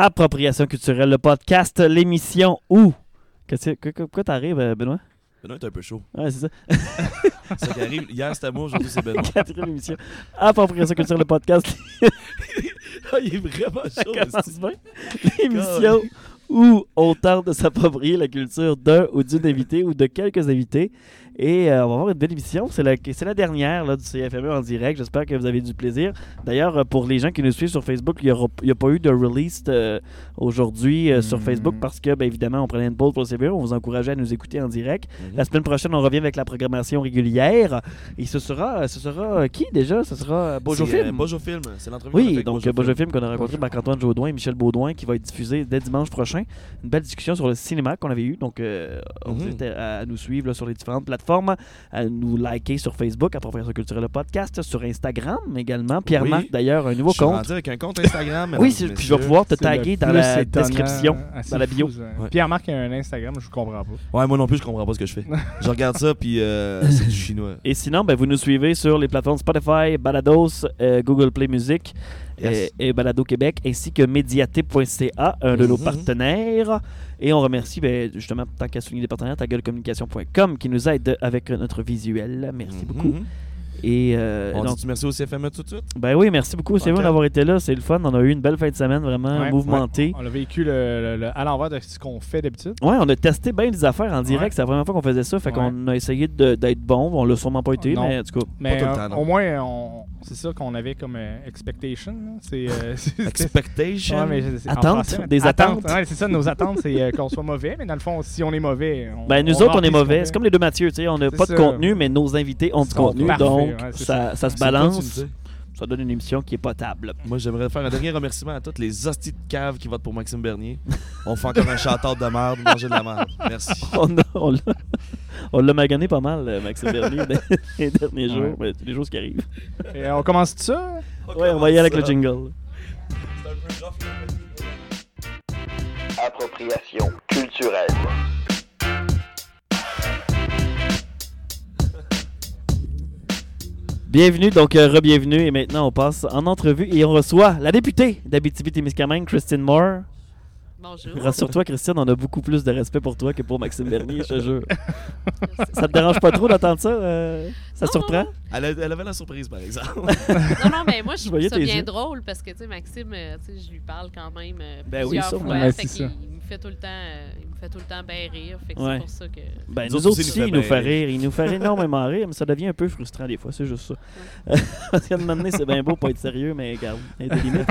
Appropriation culturelle, le podcast, l'émission où? Qu'est-ce que- que- Quoi t'arrives, euh, Benoît? Benoît est un peu chaud. Ouais, c'est ça. Ça qui arrive. Hier, c'était moi, aujourd'hui, c'est Benoît. Quatrième émission. Appropriation culturelle, le podcast. Ah, il est vraiment Ça chaud. commence esti. bien. L'émission où on tente de s'approprier la culture d'un ou d'une invité ou de quelques invités. Et euh, on va avoir une belle émission. C'est la, dernière là, du CFME en direct. J'espère que vous avez du plaisir. D'ailleurs, euh, pour les gens qui nous suivent sur Facebook, il n'y a pas eu de release euh, aujourd'hui euh, sur. Facebook parce que, bien évidemment, on prenait une pause pour le CFME. On vous encourageait à nous écouter en direct. Mhm. La semaine prochaine, on revient avec la programmation régulière. Et ce sera, ce sera qui déjà? Ce sera Bojo Film. Bojo Film. C'est l'entrevue Oui, avec donc Bojo Film. Qu'on a rencontré Marc-Antoine Jaudoin et Michel Baudouin qui va être diffusé dès dimanche prochain. Une belle discussion sur le cinéma qu'on avait eu. Donc, on vous Mhm. invite à, à nous suivre là, sur les différentes plateformes, à nous liker sur Facebook, à Professeur Culturel le podcast, sur Instagram également. Pierre-Marc, Oui. d'ailleurs, un nouveau Je suis compte. rendu avec un compte Instagram. Oui, puis je vais pouvoir te taguer dans la description, assez dans la bio. Ouais. Pierre-Marc a un Instagram, je comprends pas. Ouais, moi non plus, je comprends pas ce que je fais. je regarde ça, puis euh, c'est du chinois. Et sinon, ben, vous nous suivez sur les plateformes Spotify, Balados, euh, Google Play Music Yes. et, et Balado Québec, ainsi que Mediaté.ca, un de nos Mhm. partenaires. Et on remercie, ben, justement, tant qu'à souligner les partenaires, qui nous aide avec notre visuel. Merci Mhm. beaucoup. Et euh, On donc, dit merci au CFME tout de suite? ben oui, merci beaucoup, c'est Ok. vous d'avoir été là. C'est le fun. On a eu une belle fin de semaine, vraiment Ouais, mouvementée. On a vécu le, le- le- à l'envers de ce qu'on fait d'habitude. Ouais, on a testé bien des affaires en direct. Ouais. C'est la première fois qu'on faisait ça. Fait Ouais. qu'on a essayé de- d'être bon. On l'a sûrement pas été, Non. mais en tout cas. Mais tout le euh, temps, non. au moins, on- c'est ça qu'on avait comme euh, expectation. là. C'est euh, c'est- Expectation? Ouais, mais c'est- c'est- en Attente, français, des attentes. Ouais, c'est ça, nos attentes, c'est euh, qu'on soit mauvais. Mais dans le fond, si on est mauvais, on, Ben, nous on autres, on est mauvais. C'est comme les deux Mathieu, tu sais, on n'a pas de contenu, mais nos invités ont du contenu, donc ouais, c'est ça, ça. ça se C'est balance. Ça donne une émission qui est potable. Moi, j'aimerais faire un dernier remerciement à toutes les hosties de cave qui votent pour Maxime Bernier. On fait encore un chanteur de merde, manger de la merde. Merci. On l'a on l'a magané pas mal, euh, Maxime Bernier, les derniers Ouais. jours. Ben, les jours qui arrivent. Et, euh, on commence tout ça? Ouais, on va y aller avec le jingle. Appropriation culturelle. Bienvenue, donc euh, re-bienvenue. Et maintenant, on passe en entrevue et on reçoit la députée d'Abitibi-Témiscamingue, Christine Moore. Bonjour. Rassure-toi, Christine, on a beaucoup plus de respect pour toi que pour Maxime Bernier, je te jure. Ça te dérange pas trop d'entendre ça? euh, ça Non, surprend? Elle, a- elle avait la surprise, par exemple. Non, non, mais moi, je Je trouve voyais ça bien yeux. drôle parce que, tu sais, Maxime, euh, tu sais, je lui parle quand même euh, Ben oui, plusieurs sûrement. fois. Ouais, fait ça. il me fait tout le temps, euh, il me fait tout le temps bien rire. Fait que Ouais. c'est pour ça que... Ben, Nous nous, autres aussi, il nous fait rire. Il nous fait énormément rire, mais ça devient un peu frustrant des fois, c'est juste ça. Parce qu'à un moment donné, c'est bien beau pas être sérieux, mais regarde, il y a des limites.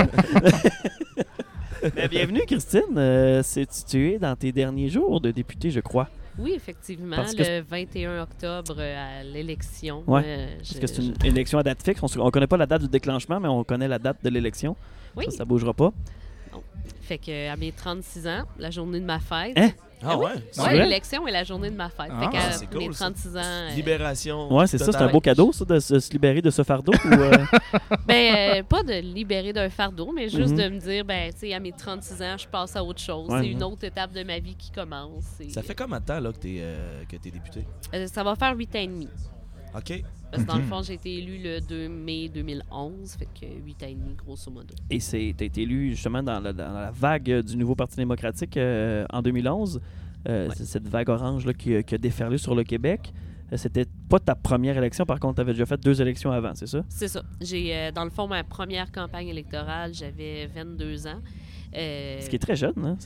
Mais bienvenue, Christine. Euh, c'est- tu es dans tes derniers jours de député, je crois? Oui, effectivement, Parce que le 21 octobre euh, à l'élection. Ouais, euh, Parce que c'est une je- élection à date fixe. On ne connaît pas la date du déclenchement, mais on connaît la date de l'élection. Oui, Ça, ça bougera pas. fait que à mes 36 ans, la journée de ma fête. Hein? Ah ouais? C'est Ouais, vrai? l'élection est la journée de ma fête. Ah, fait qu'à c'est mes cool, ça. 36 ans... euh, Libération. Ouais, c'est ça. C'est un beau cadeau, ça, de se, se libérer de ce fardeau. ou, euh, Ben, euh, pas de libérer d'un fardeau, mais juste Mhm. de me dire, ben, tu sais, à mes 36 ans, je passe à autre chose. Ouais. C'est une autre étape de ma vie qui commence. Et, Ça fait combien de temps là, que t'es euh, que t'es député? euh, ça va faire 8 ans et demi. OK. Parce que dans le fond, j'ai été élu le 2 mai 2011, fait que 8 ans et demi, grosso modo. Et c'est t'as été élu justement dans la, dans la vague du nouveau Parti démocratique euh, en 2011. Euh, Ouais. C'est cette vague orange là, qui, a- qui a déferlé sur le Québec. Euh, C'était pas ta première élection, par contre, tu avais déjà fait deux élections avant, c'est ça? C'est ça. J'ai, euh, dans le fond, ma première campagne électorale, j'avais 22 ans. Euh, Ce qui est très jeune, hein?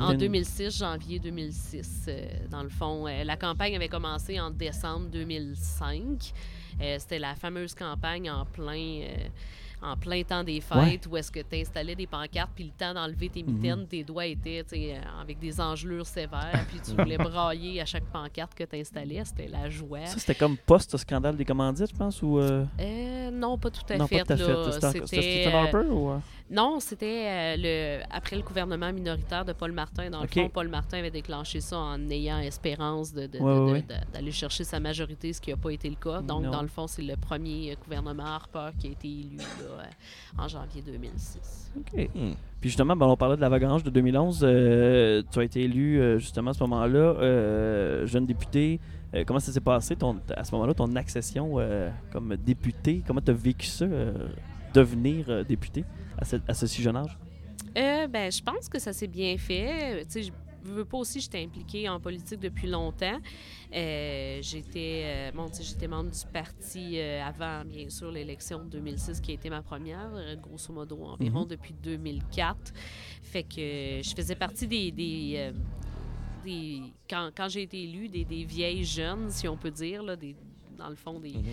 En une- 2006, janvier 2006, euh, dans le fond. Euh, la campagne avait commencé en décembre 2005. Euh, C'était la fameuse campagne en plein, en plein temps des fêtes où est-ce que tu installais des pancartes, puis le temps d'enlever tes mitaines, tes doigts étaient euh, avec des engelures sévères, puis tu voulais brailler à chaque pancarte que tu installais. C'était la joie. Ça, c'était comme post-scandale des commandites, je pense, ou... euh, Euh, non, pas tout à non, fait. pas tout à là. fait. C'était Stephen Harper, ou... Non, c'était euh, le après le gouvernement minoritaire de Paul Martin. Dans le fond, Paul Martin avait déclenché ça en ayant espérance de- de- Ouais, de- ouais, de- ouais. de- d'aller chercher sa majorité, ce qui n'a pas été le cas. Donc, Non. dans le fond, c'est le premier gouvernement Harper qui a été élu là, euh, en janvier 2006. OK. Hmm. Puis justement, ben, on parlait de la vague orange de 2011. euh, tu as été élu euh, justement à ce moment-là, euh, jeune député. Euh, comment ça s'est passé ton, à ce moment-là, ton accession euh, comme député? Comment tu as vécu ça, euh, devenir euh, député? À ce, à ce si jeune âge? Euh, ben, je pense que ça s'est bien fait. Tu sais, je veux pas aussi, j'étais impliquée en politique depuis longtemps. Euh, j'étais, euh, bon, j'étais membre du parti euh, avant, bien sûr, l'élection de 2006 qui a été ma première, euh, grosso modo environ Mhm. depuis 2004. Fait que je faisais partie des, des, des- quand, quand j'ai été élue, des, des vieilles jeunes, si on peut dire, là, des, dans le fond, des, Mhm.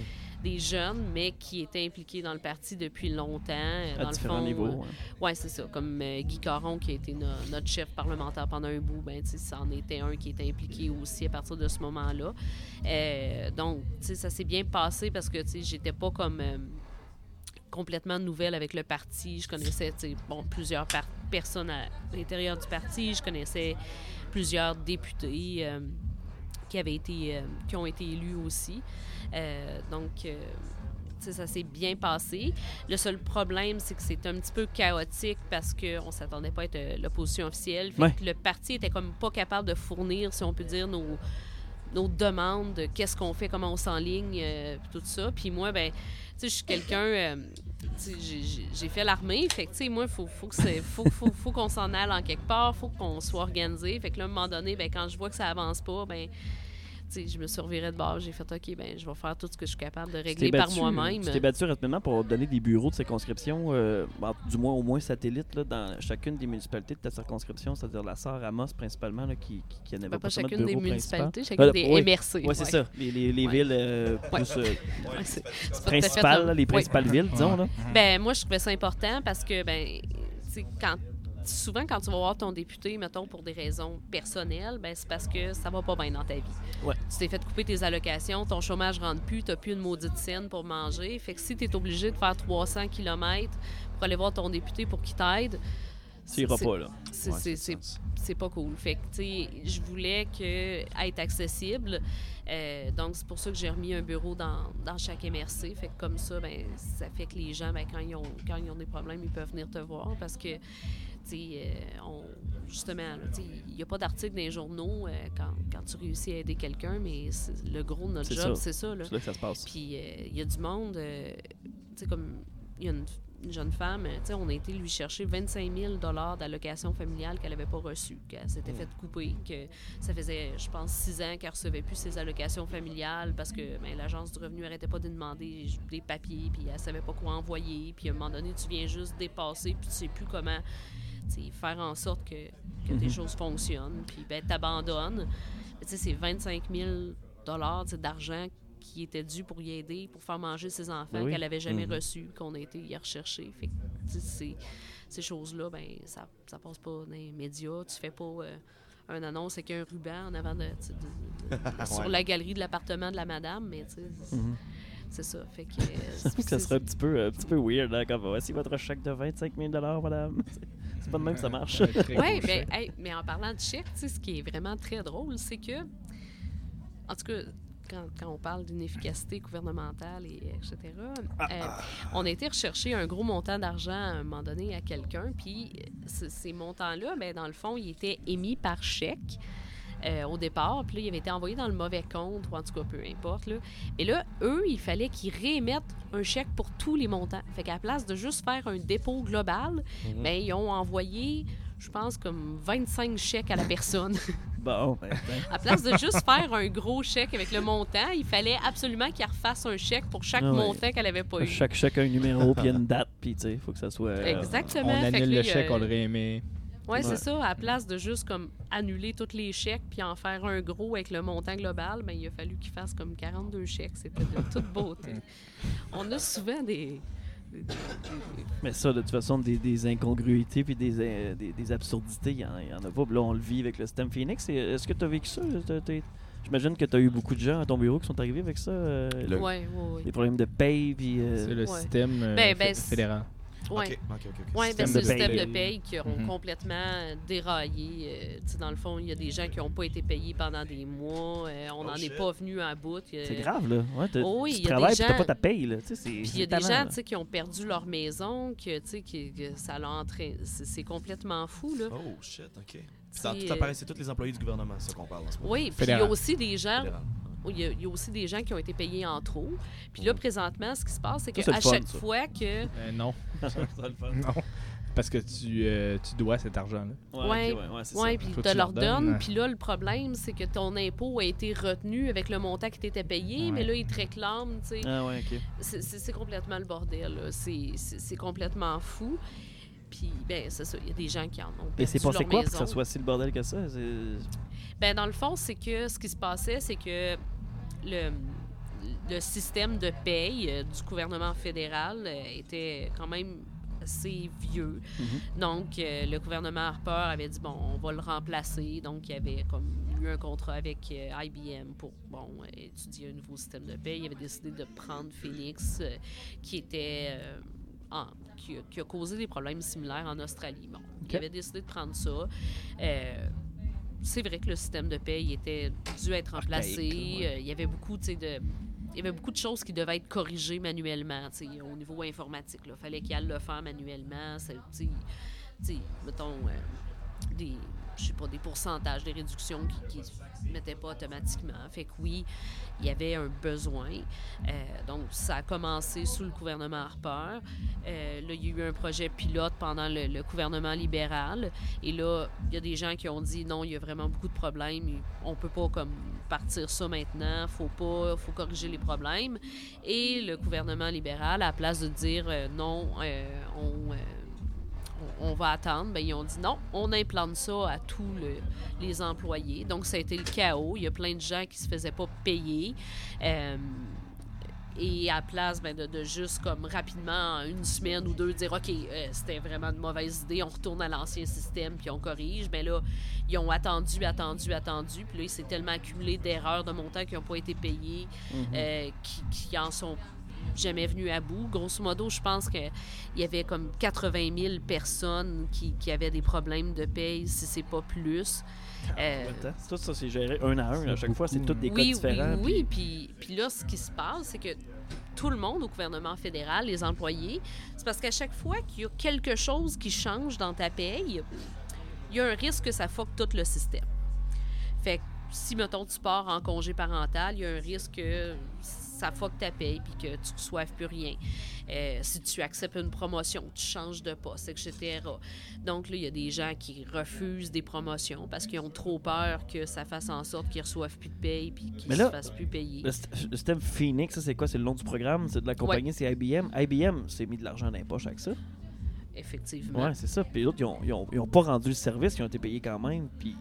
Des jeunes, mais qui étaient impliqués dans le parti depuis longtemps. euh, À dans différents le fond, niveaux. euh, ouais. oui, c'est ça. Comme euh, Guy Caron, qui a été no- notre chef parlementaire pendant un bout, ben, tu sais, c'en était un qui était impliqué aussi à partir de ce moment-là. Euh, donc, tu sais, ça s'est bien passé parce que, tu sais, j'étais pas comme euh, complètement nouvelle avec le parti. Je connaissais, bon, plusieurs personnes à l'intérieur du parti. Je connaissais plusieurs députés qui avaient été, euh, qui ont été élus aussi. Euh, donc, euh, ça s'est bien passé. Le seul problème, c'est que c'est un petit peu chaotique parce qu'on ne s'attendait pas à être l'opposition officielle. Fait Ouais. que le parti était comme pas capable de fournir, si on peut dire, nos, nos demandes, de qu'est-ce qu'on fait, comment on s'enligne, euh, tout ça. Puis moi, ben, tu sais, je suis quelqu'un, euh, j'ai- fait l'armée, fait que, tu sais, moi, il faut, faut, que c'est- faut, faut, faut qu'on s'en aille en quelque part, faut qu'on soit organisé. Fait que là, à un moment donné, ben, quand je vois que ça avance pas, ben, je me revirée de bord, j'ai fait, OK, ben, je vais faire tout ce que je suis capable de régler par moi-même. Tu t'es battu rapidement pour donner des bureaux de circonscription, euh, bon, du moins au moins satellites, là, dans chacune des municipalités de ta circonscription, c'est-à-dire la Sarre, Amos principalement, là, qui, qui, qui n'avait Ben, pas, pas forcément de chacune des municipalités, chacune Euh, des oui. MRC. Oui, c'est ça. Les, les, les Ouais. villes euh, Ouais. plus euh, principales, là, les principales villes, disons. Là. Ben, moi, je trouvais ça important parce que, ben, quand souvent, quand tu vas voir ton député, mettons, pour des raisons personnelles, ben, c'est parce que ça va pas bien dans ta vie. Ouais. Tu t'es fait couper tes allocations, ton chômage rentre plus, tu n'as plus une maudite scène pour manger. Fait que si tu es obligé de faire 300 km pour aller voir ton député pour qu'il t'aide, c'est- pas, là. c'est- pas cool. Fait que, tu sais, je voulais que, être accessible. Euh, donc, c'est pour ça que j'ai remis un bureau dans, dans chaque MRC. Fait que comme ça, ben, ça fait que les gens, ben, quand, ils ont, quand ils ont des problèmes, ils peuvent venir te voir parce que, on- justement, il n'y a pas d'article dans les journaux euh, quand, quand tu réussis à aider quelqu'un, mais c'est- le gros de notre job, c'est ça. Là. C'est là que ça se passe. Puis euh, il y a du monde, euh, comme il y a une, une jeune femme, euh, on a été lui chercher 25 000 d'allocation familiale qu'elle n'avait pas reçue, qu'elle s'était fait couper, que ça faisait, je pense, six ans qu'elle recevait plus ses allocations familiales parce que ben, l'Agence du revenu n'arrêtait pas de demander des papiers, puis elle savait pas quoi envoyer, puis à un moment donné, tu viens juste dépasser, puis tu sais plus comment faire en sorte que, que tes Mhm. choses fonctionnent, puis ben, t'abandonnes. C'est 25 000 tu sais, d'argent qui était dû pour y aider, pour faire manger ses enfants oui. qu'elle avait jamais Mhm. reçus, qu'on a été y rechercher. Fait que, ces choses-là, ben, ça, ça passe pas dans les médias. Tu fais pas euh, un annonce avec un ruban en avant de, sur la galerie de l'appartement de la madame, mais tu sais, c'est- Mhm. c'est ça. Fait que, euh, ça serait un petit peu, un petit peu weird, hein, comme voici votre chèque de 25 000 madame. C'est pas de même que ça marche. Oui, mais, hey, mais en parlant de chèque, tu sais, ce qui est vraiment très drôle, c'est que, en tout cas, quand, quand on parle d'inefficacité gouvernementale, et etc., euh, on a été rechercher un gros montant d'argent à un moment donné à quelqu'un, puis ce- ces montants-là, ben, dans le fond, ils étaient émis par chèque. Euh, au départ, puis là, il avait été envoyé dans le mauvais compte, ou en tout cas, peu importe. Là. Mais là, eux, il fallait qu'ils réémettent un chèque pour tous les montants. Fait qu'à la place de juste faire un dépôt global, Mhm. ben, ils ont envoyé, je pense, comme 25 chèques à la personne. Bon, ben, ben, à place de juste faire un gros chèque avec le montant, il fallait absolument qu'elle refasse un chèque pour chaque Ah ouais. montant qu'elle avait pas eu. chaque, chaque un numéro, puis il y a une date, puis tu sais, il faut que ça soit. euh, Exactement. On Fait que annule le a- chèque, on le réémet. Ouais, Ouais. c'est ça. À la place de juste comme annuler tous les chèques puis en faire un gros avec le montant global, ben, il a fallu qu'il fasse comme 42 chèques. C'était de toute beauté. On a souvent des. Mais ça, de toute façon, des, des incongruités puis des, euh, des, des absurdités, il y, en- en a pas. Là, on le vit avec le système Phoenix. Et Est-ce que tu as vécu ça? J'imagine que tu as eu beaucoup de gens à ton bureau qui sont arrivés avec ça. euh, Le- Ouais, ouais, ouais. Des problèmes de paye, puis... euh, C'est le Ouais. système euh, Ben, ben, fédéral. Ouais. Ok, ok, ok, ok. Oui, Système ben, c'est le système de paye qui ont Mhm. complètement déraillé. Euh, tu sais, dans le fond, il y a des gens qui n'ont pas été payés pendant des mois. Euh, on Oh, n'en est pas venu à bout. Euh, C'est grave, là. Ouais, Oh oui, tu il y a des travailles, puis t'as gens- pas ta paye. Tu il y a des talent, gens tu qui ont perdu leur maison, que, tu sais, qui- que ça l'a entraîné. C'est complètement fou, là. Oh shit, ok. C'est tout euh, c'est tous les employés du gouvernement, ça qu'on parle en ce moment. Oui, puis il y a aussi des gens. Il y, a, il y a aussi des gens qui ont été payés en trop. Puis là, présentement, ce qui se passe, c'est qu'à chaque ça. fois que. Euh, non. C'est le fun. Non. Parce que tu, euh, tu dois cet argent-là. Ouais, ok, ouais, ouais, c'est Oui, ça. puis tu leur donnes. Puis là, le problème, c'est que ton impôt a été retenu avec le montant qui t'était payé, Ouais. mais là, ils te réclament, tu sais. Ah ouais, ok. C'est- complètement le bordel, c'est complètement fou. Puis, ben, c'est ça, il y a des gens qui en ont Et c'est perdu passé quoi pour que ça soit si le bordel que ça? Ben, dans le fond, c'est que ce qui se passait, c'est que le, le système de paye euh, du gouvernement fédéral euh, était quand même assez vieux. Mhm. Donc, euh, le gouvernement Harper avait dit, bon, on va le remplacer. Donc, il y avait comme eu un contrat avec euh, IBM pour, bon, étudier un nouveau système de paye. Il avait décidé de prendre Phoenix, euh, qui était... en- qui, a, qui a causé des problèmes similaires en Australie. Bon, il avait décidé de prendre ça. Euh, c'est vrai que le système de paye était dû être remplacé. Ouais. Il y avait beaucoup, de... Il y avait beaucoup de choses qui devaient être corrigées manuellement, au niveau informatique. Il fallait qu'il aille le faire manuellement. c'est- tu sais, tu sais, mettons, euh, des, je sais pas, des pourcentages, des réductions qui ne se mettaient pas automatiquement. Fait que oui, il y avait un besoin. Euh, donc, ça a commencé sous le gouvernement Harper. Euh, là, il y a eu un projet pilote pendant le, gouvernement libéral. Et là, il y a des gens qui ont dit non, il y a vraiment beaucoup de problèmes. On peut pas comme partir ça maintenant. Faut pas, faut corriger les problèmes. Et le gouvernement libéral, à la place de dire euh, non, on, on- va attendre, ben, ils ont dit non, on implante ça à tous le- les employés. Donc, ça a été le chaos. Il y a plein de gens qui se faisaient pas payer. Euh, et à la place ben, de, de juste comme rapidement, en une semaine ou deux, dire OK, euh, c'était vraiment une mauvaise idée, on retourne à l'ancien système puis on corrige. Mais là, ils ont attendu, attendu, attendu. Puis là, il s'est tellement accumulé d'erreurs de montants qui n'ont pas été payés, Mhm. euh, qui, qui en sont jamais venus à bout. Grosso modo, je pense qu'il y avait comme 80 000 personnes qui, qui avaient des problèmes de paye, si c'est pas plus. Euh, Attends, Tout ça, c'est géré un à un. À chaque fois, c'est tous des cas oui, différents. Oui, oui. Puis, puis là, ce qui se passe, c'est que tout le monde au gouvernement fédéral, les employés, c'est parce qu'à chaque fois qu'il y a quelque chose qui change dans ta paye, il y a un risque que ça fuck tout le système. Fait que si, mettons, tu pars en congé parental, il y a un risque que ça fuck ta paye puis que tu ne reçoives plus rien. Euh, si tu acceptes une promotion, tu changes de poste, etc. Donc là, il y a des gens qui refusent des promotions parce qu'ils ont trop peur que ça fasse en sorte qu'ils reçoivent plus de paye puis qu'ils ne se fassent plus payer. Le, syst- le système Phoenix, ça, c'est quoi? C'est le nom du programme? C'est de la compagnie, c'est IBM. IBM s'est mis de l'argent dans les poches avec ça? Effectivement. Ouais, c'est ça. Puis les autres, ils ont, ils, ont, ils ont pas rendu le service, ils ont été payés quand même. Puis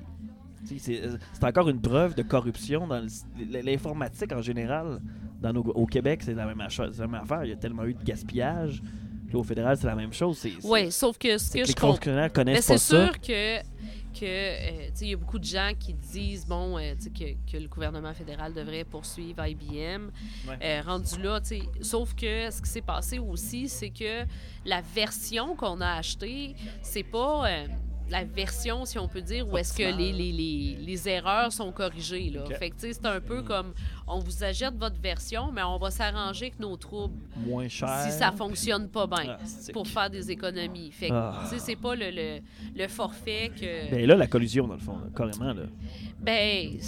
c'est euh, c'est encore une preuve de corruption dans l'informatique en général. Dans nos- au Québec, c'est la même affaire. c'est la même affaire. Il y a tellement eu de gaspillage. Puis au fédéral, c'est la même chose. Oui, sauf que ce que que je les comprends. Mais connaissent c'est pas ça. sûr que que euh, il y a beaucoup de gens qui disent bon euh, que, que le gouvernement fédéral devrait poursuivre IBM Ouais. Euh, rendu là tu sais, sauf que ce qui s'est passé aussi c'est que la version qu'on a achetée c'est pas euh, la version, si on peut dire, où est-ce que les, les, les, les erreurs sont corrigées. Là. Fait que, c'est un peu comme on vous achète votre version, mais on va s'arranger avec nos troubles Moins cher. si ça fonctionne pas bien Ah, pour faire des économies. Fait que, Ah. c'est pas le, le, le forfait que. Ben là, la collusion, dans le fond, là, carrément. Là. Ben,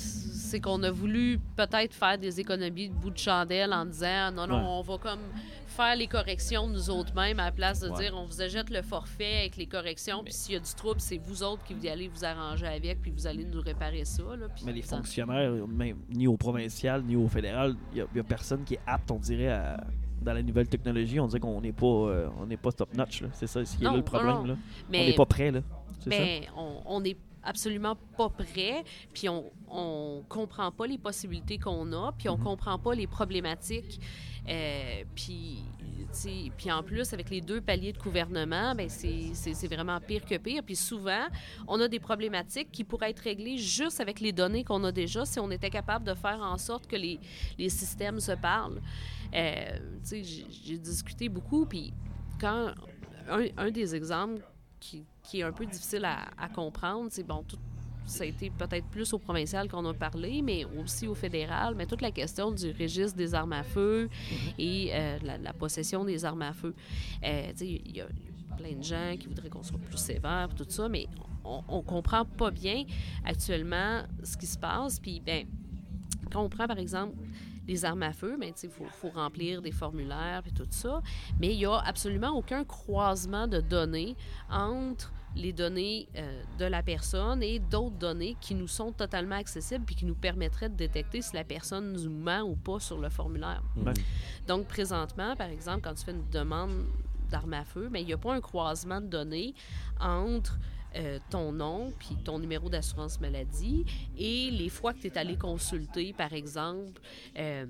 c'est qu'on a voulu peut-être faire des économies de bout de chandelle en disant non, non, Ouais. on va comme faire les corrections nous autres mêmes à la place de Ouais. dire on vous achète le forfait avec les corrections, puis s'il y a du trouble, c'est vous autres qui vous allez vous arranger avec, puis vous allez nous réparer ça. Là, Mais les ça- fonctionnaires, même, ni au provincial, ni au fédéral, il n'y a, personne qui est apte, on dirait, à- dans la nouvelle technologie. On dirait qu'on n'est pas, euh, on n'est pas top-notch. C'est ça, c'est là le problème. Là. Mais- On n'est pas prêt. là. Ça? Ben, on- on n'est absolument pas prêt, puis on, on comprend pas les possibilités qu'on a, puis on Mhm. comprend pas les problématiques. Euh, puis, puis en plus, avec les deux paliers de gouvernement, ben c'est vraiment pire que pire. Puis souvent, on a des problématiques qui pourraient être réglées juste avec les données qu'on a déjà si on était capable de faire en sorte que les, les systèmes se parlent. Euh, tu sais, j'ai- j'ai discuté beaucoup, puis quand un, un des exemples qui, qui est un peu difficile à, à comprendre, c'est bon, tout, ça a été peut-être plus au provincial qu'on a parlé, mais aussi au fédéral, mais toute la question du registre des armes à feu et euh, la, la possession des armes à feu. Euh, il y, a plein de gens qui voudraient qu'on soit plus sévère, tout ça, mais on, on comprend pas bien actuellement ce qui se passe. Puis, ben, quand on prend par exemple les armes à feu, ben, il faut, faut remplir des formulaires et tout ça. Mais il n'y a absolument aucun croisement de données entre les données euh, de la personne et d'autres données qui nous sont totalement accessibles puis qui nous permettraient de détecter si la personne nous ment ou pas sur le formulaire. Donc, présentement, par exemple, quand tu fais une demande d'arme à feu, mais il n'y a pas un croisement de données entre euh, ton nom puis ton numéro d'assurance maladie et les fois que tu es allé consulter, par exemple, euh,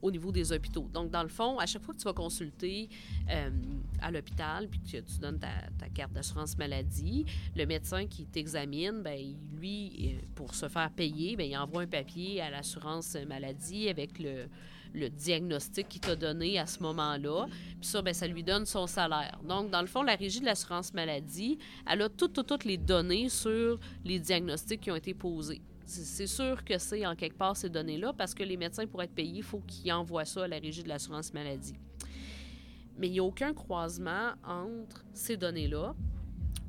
au niveau des hôpitaux. Donc, dans le fond, à chaque fois que tu vas consulter euh, à l'hôpital puis que tu donnes ta, carte d'assurance maladie, le médecin qui t'examine, ben, lui, pour se faire payer, ben, il envoie un papier à l'assurance maladie avec le, le diagnostic qu'il t'a donné à ce moment-là. Puis ça, ben, ça lui donne son salaire. Donc, dans le fond, la régie de l'assurance maladie, elle a toutes, toutes, toutes les données sur les diagnostics qui ont été posés. C'est sûr que c'est en quelque part ces données-là parce que les médecins, pour être payés, il faut qu'ils envoient ça à la régie de l'assurance maladie. Mais il n'y a aucun croisement entre ces données-là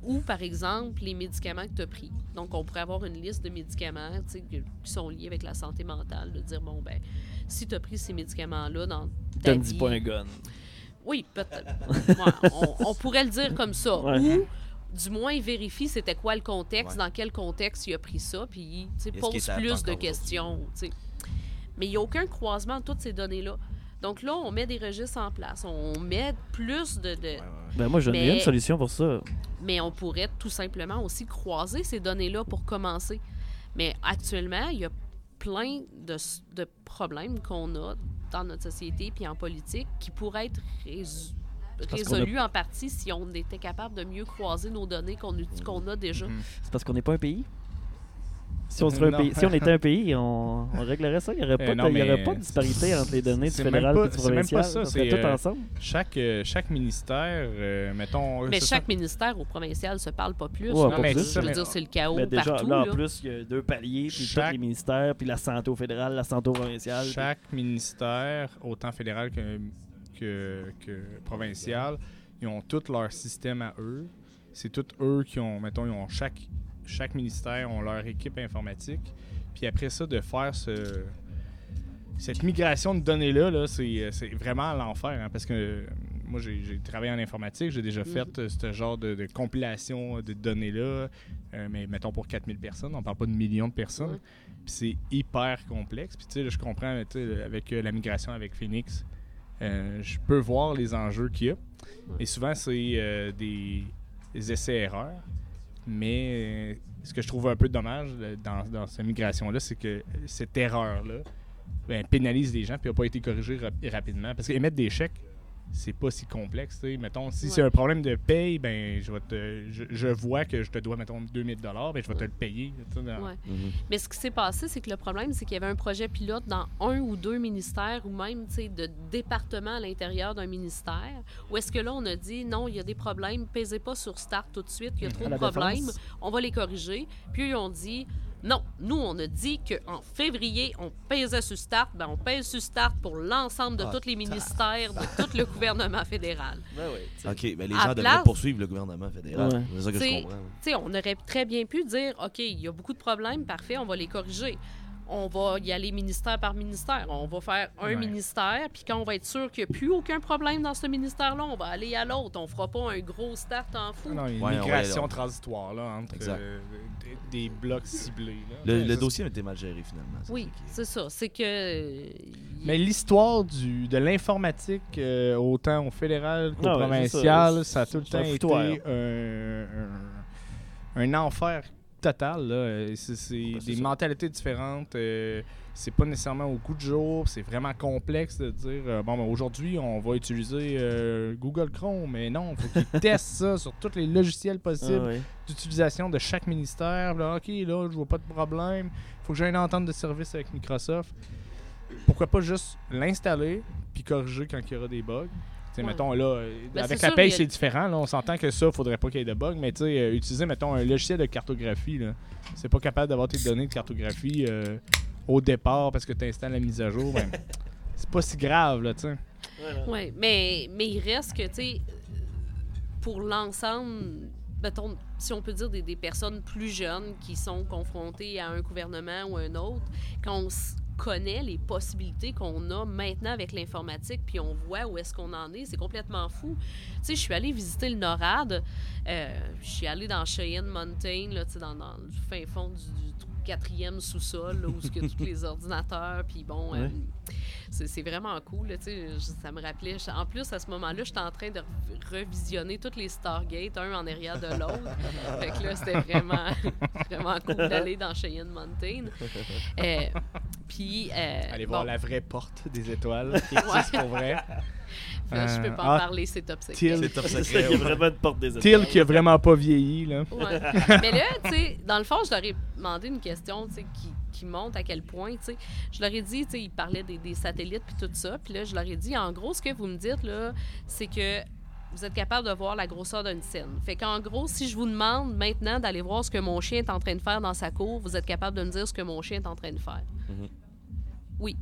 ou, par exemple, les médicaments que tu as pris. Donc, on pourrait avoir une liste de médicaments qui sont liés avec la santé mentale, de dire, bon, ben, si tu as pris ces médicaments-là dans ta Donne dis pas un gun. oui, peut-être. Ouais, on, on pourrait le dire comme ça. Ouais. Ou, du moins, il vérifie c'était quoi le contexte, Ouais. dans quel contexte il a pris ça, puis qu'il pose plus de questions. Mais il n'y a aucun croisement de toutes ces données-là. Donc là, on met des registres en place. On met plus de... de- Ouais, ouais, ouais. Ben moi, j'en ai Mais- une solution pour ça. Mais on pourrait tout simplement aussi croiser ces données-là pour commencer. Mais actuellement, il y a plein de, de problèmes qu'on a dans notre société puis en politique qui pourraient être a- résolus en partie si on était capable de mieux croiser nos données qu'on a déjà. Mhm. C'est parce qu'on n'est pas un pays? Si on, serait un Non. pays, si on était un pays, on, on réglerait ça. Il n'y aurait, pas Euh, de- non, il y aurait mais pas de disparité entre les données du fédéral et du c'est même pas provincial. ça, serait c'est, tout euh, ensemble. Chaque, euh, chaque ministère, euh, mettons. Mais chaque ça. ministère au provincial se parle pas plus. Ouais, là. pas mais je c'est ça, veux dire, c'est le chaos Mais déjà, partout. là, en là. plus, il y a deux paliers, puis Chaque- tous les ministères, puis la santé au fédéral, la santé au provincial. puis- Chaque ministère, autant fédéral que, que, que provincial, ils ont tout leur système à eux. C'est tous eux qui ont, mettons, ils ont chaque, chaque ministère ont leur équipe informatique. Puis après ça, de faire ce, cette migration de données-là, là, c'est, vraiment l'enfer. hein, parce que euh, moi, j'ai, travaillé en informatique, j'ai déjà fait euh, ce genre de, de compilation de données-là, euh, mais mettons pour 4000 personnes, on parle pas de millions de personnes. Puis c'est hyper complexe. Puis tu sais, je comprends, avec la migration avec Phoenix, je peux voir les enjeux qu'il y a. Et souvent, c'est des, des essais-erreurs. Mais euh, ce que je trouve un peu dommage euh, dans, cette migration-là, c'est que cette erreur-là ben, pénalise les gens puis n'a pas été corrigée rap- rapidement. Parce qu'émettre des chèques, c'est pas si complexe. tu sais. Mettons, si Ouais. c'est un problème de paye, ben, je, vais te, je, je vois que je te dois, mettons, 2000 ben, je vais te le payer. dans- Ouais. Mhm. Mais ce qui s'est passé, c'est que le problème, c'est qu'il y avait un projet pilote dans un ou deux ministères ou même tu sais, de départements à l'intérieur d'un ministère. Où est-ce que là, on a dit non, il y a des problèmes, pesez pas sur Start tout de suite, il y a trop À de problèmes, défense. on va les corriger. Puis ils ont dit non, nous, on a dit qu'en février, on pesait sur Start, ben on pèse sur Start pour l'ensemble de Ah, tous les ministères, de tout le gouvernement fédéral. Ben oui. OK, mais les À gens devraient poursuivre le gouvernement fédéral. Ouais. C'est ça que je comprends. Tu sais, on aurait très bien pu dire, OK, il y a beaucoup de problèmes, parfait, on va les corriger. On va y aller ministère par ministère. On va faire un Ouais. ministère, puis quand on va être sûr qu'il n'y a plus aucun problème dans ce ministère-là, on va aller à l'autre. On fera pas un gros start en fou. Non, une Ouais, migration ouais, transitoire là, entre euh, des, des blocs ciblés. là. Le, Ouais, le ça, dossier a été mal géré finalement. Oui, c'est ça. C'est que. euh, Mais l'histoire du de l'informatique, euh, autant au fédéral qu'au Ah provincial, c'est ça, ça. a tout le temps été foutoir. un, un, un enfer total. là. Euh, C'est des mentalités différentes. euh, c'est pas nécessairement au coup de jour. C'est vraiment complexe de dire euh, bon, ben, aujourd'hui, on va utiliser euh, Google Chrome. Mais non, il faut qu'ils testent ça sur tous les logiciels possibles Ah d'utilisation de chaque ministère. Là, OK, là, je vois pas de problème. faut que j'aie une entente de service avec Microsoft. Pourquoi pas juste l'installer puis corriger quand il y aura des bugs? Ouais. mettons, là, euh, Ben, avec la sûr, paye, a- c'est différent. Là, on s'entend que ça, faudrait pas qu'il y ait de bugs, mais tu sais, euh, utiliser, mettons, un logiciel de cartographie, là, c'est pas capable d'avoir tes données de cartographie euh, au départ parce que tu installes la mise à jour, ben, c'est pas si grave, là, tu sais. Voilà. Oui, mais, mais il reste que, tu sais, pour l'ensemble, mettons, si on peut dire des, des personnes plus jeunes qui sont confrontées à un gouvernement ou un autre, quand on, connaît les possibilités qu'on a maintenant avec l'informatique, puis on voit où est-ce qu'on en est. C'est complètement fou. Tu sais, je suis allée visiter le NORAD. euh, je suis allée dans Cheyenne Mountain, là, tu sais, dans, le fin fond du, du quatrième sous-sol, là, où il y a tous les ordinateurs. Puis bon, euh, Ouais. c'est c'est vraiment cool. là, je- ça me rappelait. je- En plus, à ce moment-là, j'étais en train de re- revisionner toutes les Stargate, un en arrière de l'autre. fait que là, c'était vraiment, vraiment cool d'aller dans Cheyenne Mountain. Euh, puis. euh, Allez bon, voir la vraie porte des étoiles qui existe pour vrai. Là, je peux Euh, pas ah, en parler, c'est top secret. Till. C'est top secret. il y a ouais. vraiment une porte des Till qui a vraiment pas vieilli, là. Ouais. Mais là, tu sais, dans le fond, je leur ai demandé une question, tu sais, qui, qui montre à quel point, tu sais. Je leur ai dit, tu sais, ils parlaient des, des satellites puis tout ça. Puis là, je leur ai dit, en gros, ce que vous me dites, là, c'est que vous êtes capable de voir la grosseur d'une scène. Fait qu'en gros, si je vous demande maintenant d'aller voir ce que mon chien est en train de faire dans sa cour, vous êtes capable de me dire ce que mon chien est en train de faire. Mhm. Oui.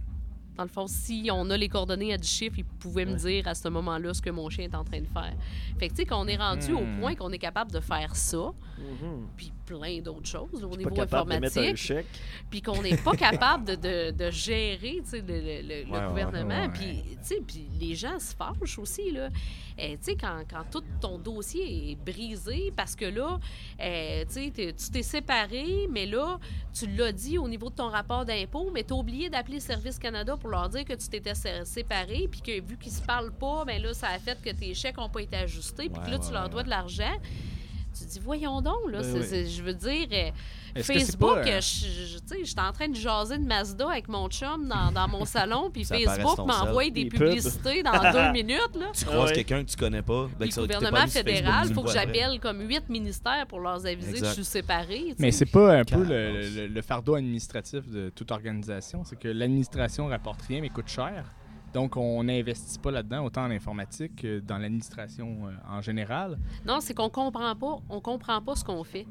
Dans le fond, si on a les coordonnées à 10 chiffres, ils pouvaient me dire à ce moment-là ce que mon chien est en train de faire. Fait que, tu sais, qu'on est rendu au Hmm. point qu'on est capable de faire ça, Mhm. puis plein d'autres choses au niveau informatique, puis qu'on n'est pas capable de, de- de gérer le, le- le- Ouais, gouvernement. Puis tu sais, puis les gens se fâchent aussi. Là. Eh, tu sais, quand, quand tout ton dossier est brisé, parce que là, eh, tu sais, t'es- tu t'es séparé, mais là, tu l'as dit au niveau de ton rapport d'impôt, mais tu as oublié d'appeler Service Canada pour leur dire que tu t'étais sé- séparé, puis que vu qu'ils se parlent pas, ben là, ça a fait que tes chèques n'ont pas été ajustés, puis que là, tu leur dois de l'argent. Tu dis, voyons donc, là, Ben oui. je veux dire, euh, Facebook, pas, euh, euh, je- je- tu sais, j'étais en train de jaser de Mazda avec mon chum dans, dans mon salon, puis Facebook m'envoie des publicités dans deux minutes, là. Tu croises Ouais. quelqu'un que tu connais pas. ben, le gouvernement pas fédéral, il faut que j'appelle comme huit ministères pour leur aviser que je suis sais. Mais c'est pas un peu le- le fardeau administratif de toute organisation. C'est que l'administration rapporte rien, mais coûte cher. Donc, on n'investit pas là-dedans, autant en informatique que dans l'administration euh, en général. Non, c'est qu'on comprend pas, on comprend pas ce qu'on fait.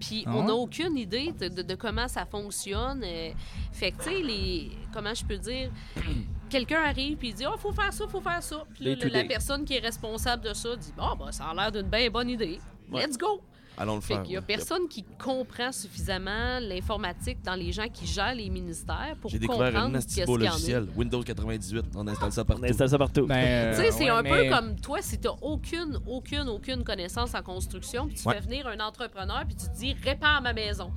Puis Ah on n'a aucune idée de, de- de comment ça fonctionne. euh, fait que, tu sais, les. Comment je peux dire? Quelqu'un arrive puis il dit Oh, faut faire ça, faut faire ça. Puis la personne qui est responsable de ça dit Bon, ben, ça a l'air d'une bien bonne idée. Ouais. Let's go! Allons le Fait faire. qu'il y a ouais. personne qui comprend suffisamment l'informatique dans les gens qui gèrent les ministères pour J'ai découvert comprendre un qu'il beau logiciel. Windows 98. On installe ça partout. On installe ça partout. Ben, euh, Tu sais, c'est ouais, un mais- peu comme toi, si tu aucune, aucune, aucune connaissance en construction, puis tu Ouais. fais venir un entrepreneur, puis tu te dis, répare ma maison.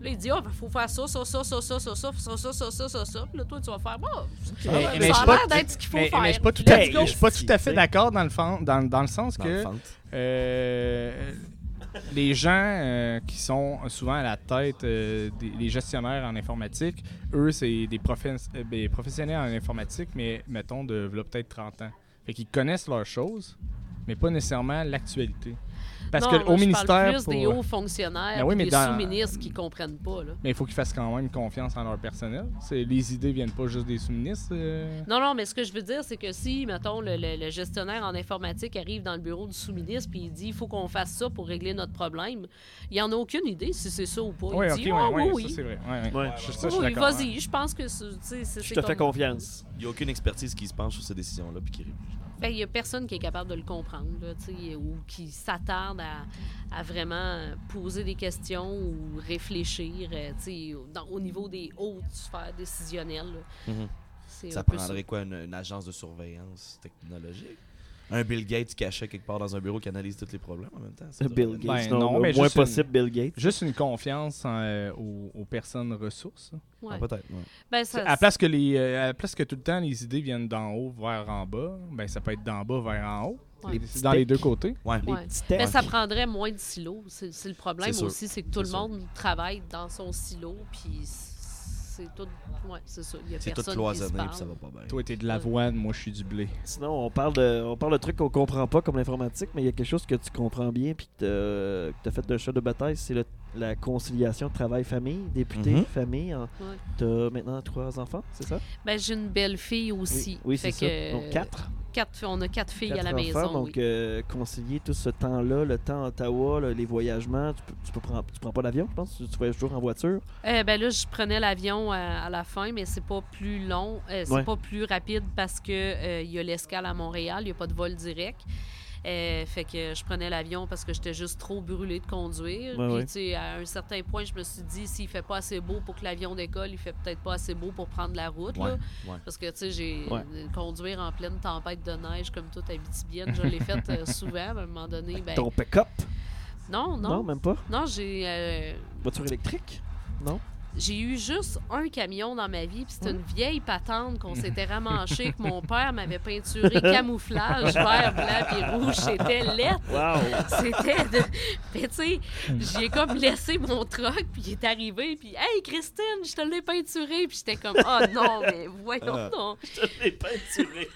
Là, il dit, ah, il faut faire ça, ça, ça, ça, ça, ça, ça, ça, ça, ça, ça, ça, ça. Puis là, toi, tu vas faire, bon, ça a l'air pas- d'être ce qu'il faut mais, faire. mais je suis pas tout Let's à, go. je suis pas tout à fait d'accord dans le, fan- dans, dans le sens Dans que le euh, les gens euh, qui sont souvent à la tête euh, des gestionnaires en informatique, eux, c'est des, euh, des professionnels en informatique, mais mettons de v'là peut-être 30 ans. Fait qu'ils connaissent leurs choses, mais pas nécessairement l'actualité. Parce non, que au ministère, plus pour- des hauts fonctionnaires, Ben oui, mais des dans- sous-ministres qui comprennent pas. Là. mais il faut qu'ils fassent quand même confiance en leur personnel. C'est- Les idées viennent pas juste des sous-ministres. euh. Non, non, mais ce que je veux dire, c'est que si, mettons, le, le- le gestionnaire en informatique arrive dans le bureau du sous-ministre puis il dit il faut qu'on fasse ça pour régler notre problème, il en a aucune idée si c'est ça ou pas. Oui, il ok, dit ah, ouais, oui, ça oui. c'est vrai. Ouais, Oui, vas-y, je pense que c'est- Je te fais confiance. Il n'y a aucune expertise qui se penche sur ces décisions-là puis qui Il n'y a personne qui est capable de le comprendre, là, tu sais, ou qui s'attarde à, à vraiment poser des questions ou réfléchir euh, tu sais, dans- au niveau des hautes sphères décisionnelles. Mhm. Ça prendrait quoi, une, une agence de surveillance technologique? Un Bill Gates caché quelque part dans un bureau qui analyse tous les problèmes en même temps? Bill devrait- Gates. Ben, non, non, le mais moins juste une- possible Bill Gates. Juste une confiance en, euh, aux, aux personnes ressources. hein. Ouais. Ah, peut-être, ouais. Ben, ça- à, la place que les, euh, à la place que tout le temps les idées viennent d'en haut vers en bas, ben ça peut être d'en bas vers en haut. Ouais. Dans les deux côtés. Ouais. Les Ouais. petits Ben, ça prendrait moins de silos. C'est le problème aussi, c'est que tout le monde travaille dans son silo, puis c'est tout. Ouais, c'est ça. Il y a C'est tout personne qui se cloisonné parle. puis ça va pas bien. Toi, t'es de l'avoine, moi, je suis du blé. Sinon, on parle de, on parle de trucs qu'on comprend pas comme l'informatique, mais il y a quelque chose que tu comprends bien puis que tu as fait d'un chat de bataille, c'est le- la conciliation travail-famille, député, Mhm. famille. en- Ouais. T'as maintenant trois enfants, c'est ça? Ben, j'ai une belle fille aussi. Oui, c'est ça. Donc quatre. Quatre- On a quatre filles à la maison. enfants, oui. donc euh, concilier tout ce temps-là, le temps à Ottawa, là, les voyagements, tu, peux, tu, peux prendre, tu prends pas l'avion, je pense? Tu, tu voyages toujours en voiture? Euh, ben là, je prenais l'avion à, à la fin, mais c'est pas plus long, euh, c'est Ouais. pas plus rapide parce que euh, il y a l'escale à Montréal, il n'y a pas de vol direct. Euh, fait que je prenais l'avion parce que j'étais juste trop brûlée de conduire. Ouais, Puis, sais, à un certain point, je me suis dit, s'il fait pas assez beau pour que l'avion décolle, il fait peut-être pas assez beau pour prendre la route. Ouais, là. ouais. Parce que, tu sais, j'ai conduire en pleine tempête de neige comme toute habitibienne, je l'ai fait euh, souvent. À un moment donné, ben, Ton pick-up? non, Non, non, même pas? non, j'ai euh, Voiture électrique? Non? J'ai eu juste un camion dans ma vie, puis c'était une vieille patente qu'on s'était ramanchée, que mon père m'avait peinturé camouflage vert, blanc puis rouge. C'était laid. Wow! C'était de... Tu sais, j'ai comme laissé mon truck, puis il est arrivé, puis « Hey, Christine, je te l'ai peinturé! » Puis j'étais comme « Oh non, mais voyons Ah. donc! Je l'ai peinturé.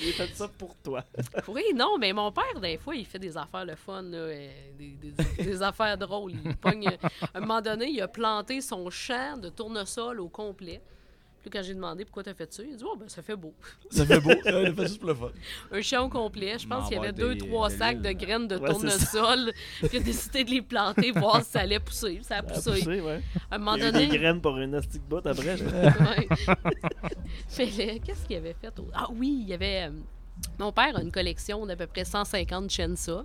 J'ai fait ça pour toi. Oui, non, mais mon père, des fois, il fait des affaires le fun, là, euh, des, affaires drôles. Il pogne, euh, à un moment donné, il a planté son champ de tournesol au complet. Puis quand j'ai demandé pourquoi t'as fait ça, il a dit Oh, ben ça fait beau. Ça fait beau. Il a fait juste pour le fun. Un champ au complet. Je pense qu'il y avait deux, des- trois de sacs de graines de Ouais, tournesol. Puis il a décidé de les planter, voir si ça allait pousser. Ça a À poussé. pousser, ouais. À un moment Il y a eu donné. des graines pour une astique botte après. Ouais. Qu'est-ce qu'il avait fait? Ah oui, il y avait. euh, mon père a une collection d'à peu près 150 Chensa.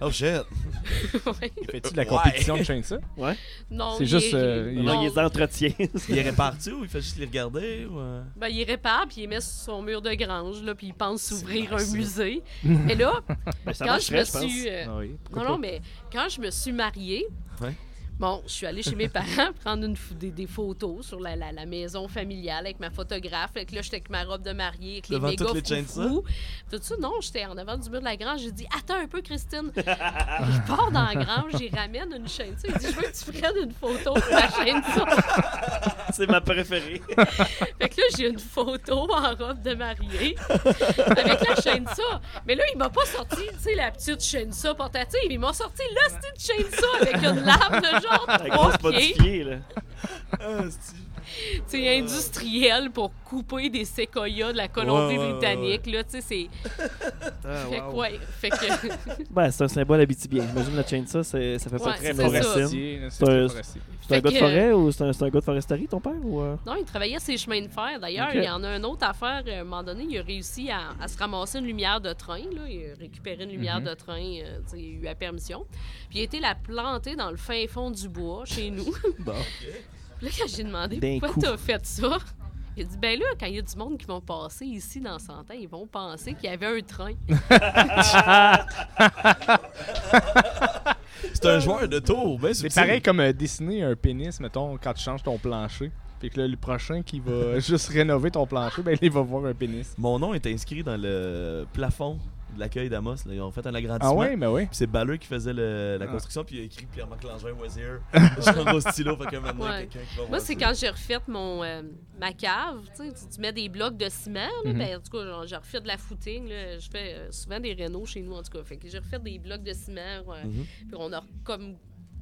Oh shit. Ouais. Fais-tu de la Ouais. compétition de chaîne ça? Non, C'est juste, est- euh, il- Non, il les entretient. Il est réparti ou il fait juste les regarder ou. euh? Ben, il répare, puis il met sur son mur de grange, là, puis il pense s'ouvrir un musée. Mais là, Ben, ça quand je me marcherait, je pense. suis... euh, Ah oui. non, non, mais quand je me suis mariée, Ouais. Bon, je suis allée chez mes parents prendre une, des, des photos sur la, la- la maison familiale avec ma photographe. Fait que là, j'étais avec ma robe de mariée, avec les Devant méga toutes les. Tout ça, non, j'étais en avant du mur de la grange. J'ai dit, attends un peu, Christine. je pars dans la grange, j'y ramène une chaîne. Il dit, je veux que tu prennes une photo pour la chaîne C'est ma préférée. Fait que là, j'ai une photo en robe de mariée avec la chaîne ça. Mais là, il m'a pas sorti, tu sais, la petite chaîne ça portative. Il m'a sorti la petite chaîne ça avec une lame de genre trois grosse pieds, modifiée, là. Ah, sais, industrielle pour couper des séquoias de la Colombie-Britannique. Là, tu sais, c'est. Ah, Fait que, ouais. Fait que. Ben, c'est un symbole habitibien. J'imagine la chaîne ça, c'est- ça fait pas très. Forestier, C'est C'est un- très forestier. C'est un Fait gars de forêt ou c'est un, c'est un gars de foresterie, ton père? Ou, euh? Non, il travaillait ses chemins de fer. D'ailleurs, il y en a une autre affaire. À un moment donné, il a réussi à, à se ramasser une lumière de train. Là. Il a récupéré une lumière Mhm. de train. euh, il a eu la permission. Puis il a été la planter dans le fin fond du bois, chez nous. Bon. Puis là, quand j'ai demandé pourquoi t'as fait ça, il a dit Ben là, quand il y a du monde qui vont passer ici dans 100 ans, ils vont penser qu'il y avait un train. C'est un joueur de tour. Ben, C'est pareil comme euh, dessiner un pénis, mettons, quand tu changes ton plancher. Puis que là, le prochain qui va juste rénover ton plancher, ben il va voir un pénis. Mon nom est inscrit dans le plafond de l'accueil d'Amos. Ils ont fait un agrandissement. Ah ouais, mais oui. Puis c'est Balleux qui faisait le- la Ah. construction, puis il a écrit Pierre-Marc Langevin was here. Sur un gros stylo, fait que maintenant, Ouais. quelqu'un qui va Moi, c'est quand j'ai refait mon, euh, ma cave. Tu, sais, tu- mets des blocs de ciment. Là, Mhm. ben, en tout cas, genre, j'ai refait de la footing. Là, je fais euh, souvent des rénaux chez nous, en tout cas. Fait que j'ai refait des blocs de ciment. ouais. Mhm. Puis on a comme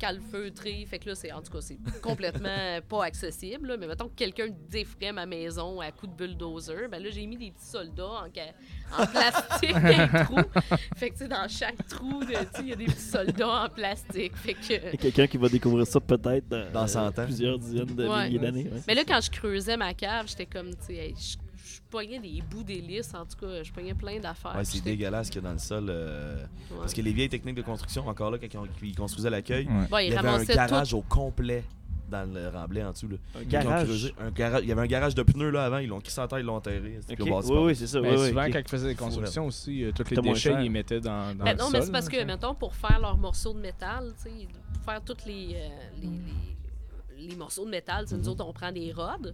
calfeutré. Fait que là, c'est, en tout cas, c'est complètement pas accessible. là. Mais mettons que quelqu'un défrait ma maison à coups de bulldozer. Ben là, j'ai mis des petits soldats en, ca- en plastique dans les trous. Fait que, tu sais, dans chaque trou, de- tu sais, il y a des petits soldats en plastique. Fait que... Il y a quelqu'un qui va découvrir ça peut-être dans, Dans 100 ans. plusieurs dizaines de Ouais. milliers d'années. ouais. Mais là, quand je creusais ma cave, j'étais comme, tu sais, hey, je, je pognais des bouts d'hélice, en tout cas, je pognais plein d'affaires. Ouais, c'est dégueulasse qu'il y a dans le sol. euh, ouais. Parce que les vieilles techniques de construction, encore là, quand ils, construisaient l'accueil, Ouais. Bon, il ils y avait un garage tout. au complet dans le remblai en dessous. Là. Un Ils ont garage? creusé un garage. Il y avait un garage de pneus là avant, ils l'ont en terre, ils l'ont enterré. Oui, c'est ça. Ben, oui, souvent, oui, ok. quand ils faisaient des constructions aussi, euh, tous les déchets, cher. ils les mettaient dans, dans Ben le non, sol. mais c'est parce là, que, ça. mettons, pour faire leurs morceaux de métal, tu sais, pour faire tous les, euh, les, les- les morceaux de métal, nous autres, on prend des rods.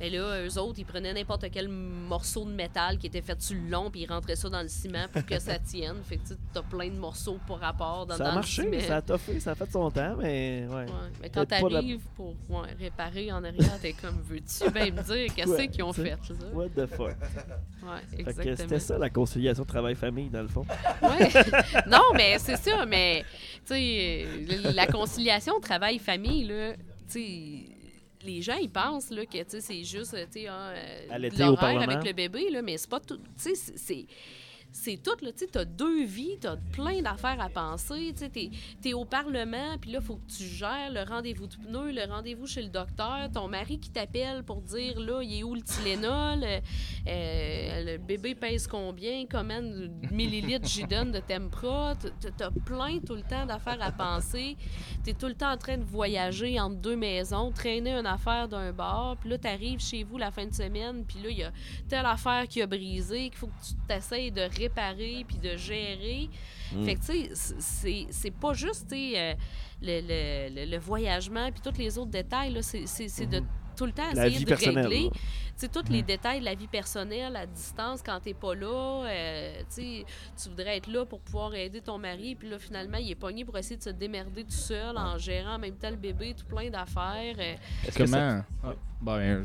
Mais là, eux autres, ils prenaient n'importe quel morceau de métal qui était fait sur le long, puis ils rentraient ça dans le ciment pour que ça tienne. Fait que tu as plein de morceaux pour rapport dans, Ça dans a le marché, ciment. ça a toffé, ça a fait son temps, mais ouais. Ouais, Mais quand la- t'arrives pour ouais, réparer en arrière, t'es comme, veux-tu bien me dire qu'est-ce qu'ils ont fait, ça? What the fuck? Ouais, Fait que exactement. c'était ça la conciliation travail-famille, dans le fond. Ouais. non, mais c'est ça, mais tu sais, la conciliation travail-famille, là, tu les gens, ils pensent là, que c'est juste, tu sais, ah, euh, avec le bébé, là, mais c'est pas tout. Tu sais, c'est- c'est. tout, tu as deux vies, tu as plein d'affaires à penser, tu es, au Parlement, puis là, il faut que tu gères le rendez-vous de pneus, le rendez-vous chez le docteur, ton mari qui t'appelle pour dire, là, il est où le Tylenol, euh, le bébé pèse combien, combien de millilitres j'y donne de Tempra, tu as plein tout le temps d'affaires à penser, tu es tout le temps en train de voyager entre deux maisons, traîner une affaire d'un bar, puis là, tu arrives chez vous la fin de semaine, puis là, il y a telle affaire qui a brisé, qu'il faut que tu t'essayes de réparer puis de gérer. Mm. Fait que, tu sais, c'est pas juste, tu sais, euh, le, le, le, voyagement puis tous les autres détails, c'est de mm-hmm. tout le temps essayer de régler sais, tous les mm. détails de la vie personnelle à distance quand t'es pas là. Euh, tu voudrais être là pour pouvoir aider ton mari, puis là, finalement, il est pogné pour essayer de se démerder tout seul en gérant en même temps le bébé, tout plein d'affaires. Euh. Comment, ah, ben,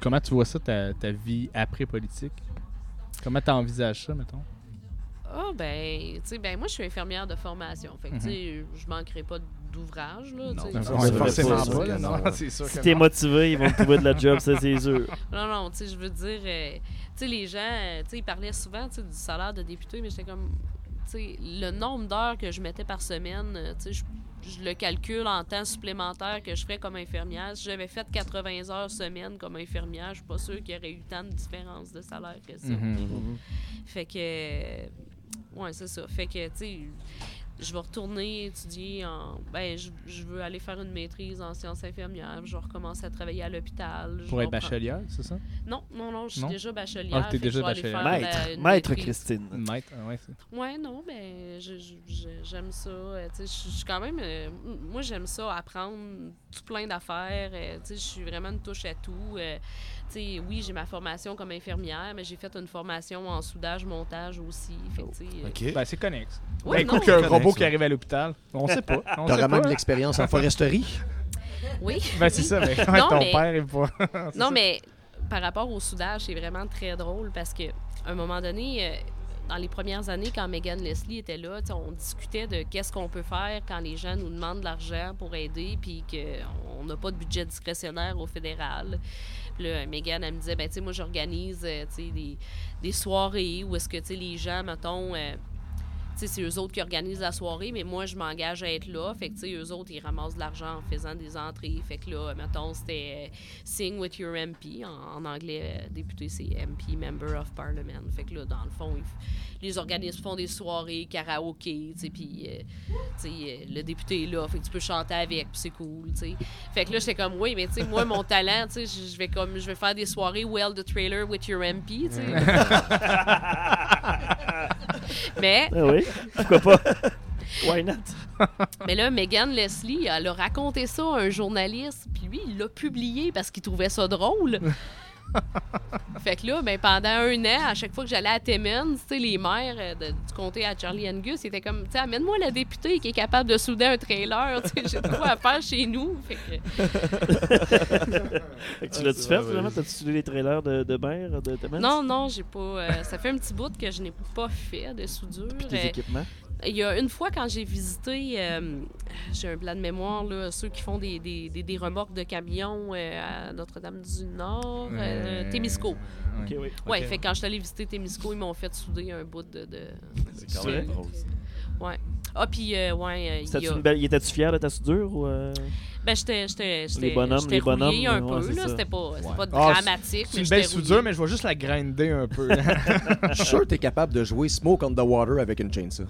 comment tu vois ça, ta, ta vie après politique? Comment tu envisages ça, mettons? Ah, ben, tu sais, ben, moi, je suis infirmière de formation. Fait que, tu sais, mm-hmm. je manquerai pas d'ouvrage, là. Non, forcément pas, non. c'est sûr Si t'es motivé, ils vont trouver de la job, ça, c'est sûr. Non, non, tu sais, je veux dire, euh, tu sais, les gens, euh, tu sais, ils parlaient souvent, tu sais, du salaire de député, mais j'étais comme, le nombre d'heures que je mettais par semaine, euh, je je le calcule en temps supplémentaire que je ferais comme infirmière. Si j'avais fait 80 heures semaine comme infirmière, je suis pas sûre qu'il y aurait eu tant de différence de salaire que ça. Mm-hmm. Mm-hmm. Fait que. Ouais, c'est ça. Fait que, tu sais, je vais retourner étudier en. Ben, je, veux aller faire une maîtrise en sciences infirmières. Je vais recommencer à travailler à l'hôpital. Pour être bachelière, c'est ça? Non, non, non, je suis déjà bachelière. Ah, es déjà bachelière. Maître, Maître Christine. Maître, ah ouais. Ouais, non, ben, j'aime ça. Euh, je suis quand même. Euh, moi, j'aime ça, apprendre tout plein d'affaires. Euh, je suis vraiment une touche à tout oui, j'ai ma formation comme infirmière, mais j'ai fait une formation en soudage, montage aussi. Fait oh. Ben, c'est connexe. ben, écoute, un robot qui arrive à l'hôpital, on sait pas. T'auras même de l'expérience en foresterie? Oui. Ben, c'est ça, mais non, ton père est pas. non, mais par rapport au soudage, c'est vraiment très drôle parce que un moment donné, euh, dans les premières années, quand Megan Leslie était là, on discutait de qu'est-ce qu'on peut faire quand les gens nous demandent de l'argent pour aider, puis qu'on n'a pas de budget discrétionnaire au fédéral. Puis là, Megan, elle me disait, ben, tu sais, moi, j'organise, euh, des, des, soirées où est-ce que, tu sais, les gens, mettons, euh, c'est eux autres qui organisent la soirée, mais moi, je m'engage à être là. Fait que, tu sais, eux autres, ils ramassent de l'argent en faisant des entrées. Fait que là, mettons, c'était euh, Sing with your MP. En, anglais, député, c'est MP, Member of Parliament. Fait que là, dans le fond, les organismes font des soirées, karaoké, tu sais, puis, le député est là. Fait que tu peux chanter avec, puis c'est cool, tu sais. Fait que là, j'étais comme, oui, mais tu sais, moi, mon talent, tu sais, je vais comme, je vais faire des soirées Well the Trailer with your MP, tu sais. mais. Ah oui, pourquoi pas? Why not? Mais là, Megan Leslie, elle a raconté ça à un journaliste, puis lui, il l'a publié parce qu'il trouvait ça drôle. Fait que là, ben, pendant un an, à chaque fois que j'allais à Timmins, les maires euh, du comté à Charlie Angus étaient comme, tu amène-moi la députée qui est capable de souder un trailer, j'ai quoi à faire chez nous. Fait que... fait que tu l'as-tu fait, finalement? T'as-tu soudé les trailers de, de maire de Timmins? Non, non, j'ai pas. Euh, ça fait un petit bout que je n'ai pas fait de soudure. Puis tes euh, équipements? Il y a une fois quand j'ai visité, euh, j'ai un plan de mémoire, là, ceux qui font des, des, des, remorques de camions euh, à Notre-Dame-du-Nord, euh, Témisco. oui. Ouais, fait quand je suis allée visiter Témisco, ils m'ont fait souder un bout de. de... C'est quand même Ouais. Ah, puis, ouais. Il a... belle... Étais-tu fier de ta soudure ou. Ben, j'étais. Les bonhommes, les bonhommes. un peu, là. C'était pas, pas ah, dramatique. C'est une belle soudure, mais je vais juste la grinder un peu. Je suis sûr que tu es capable de jouer Smoke on the Water avec une chainsaw.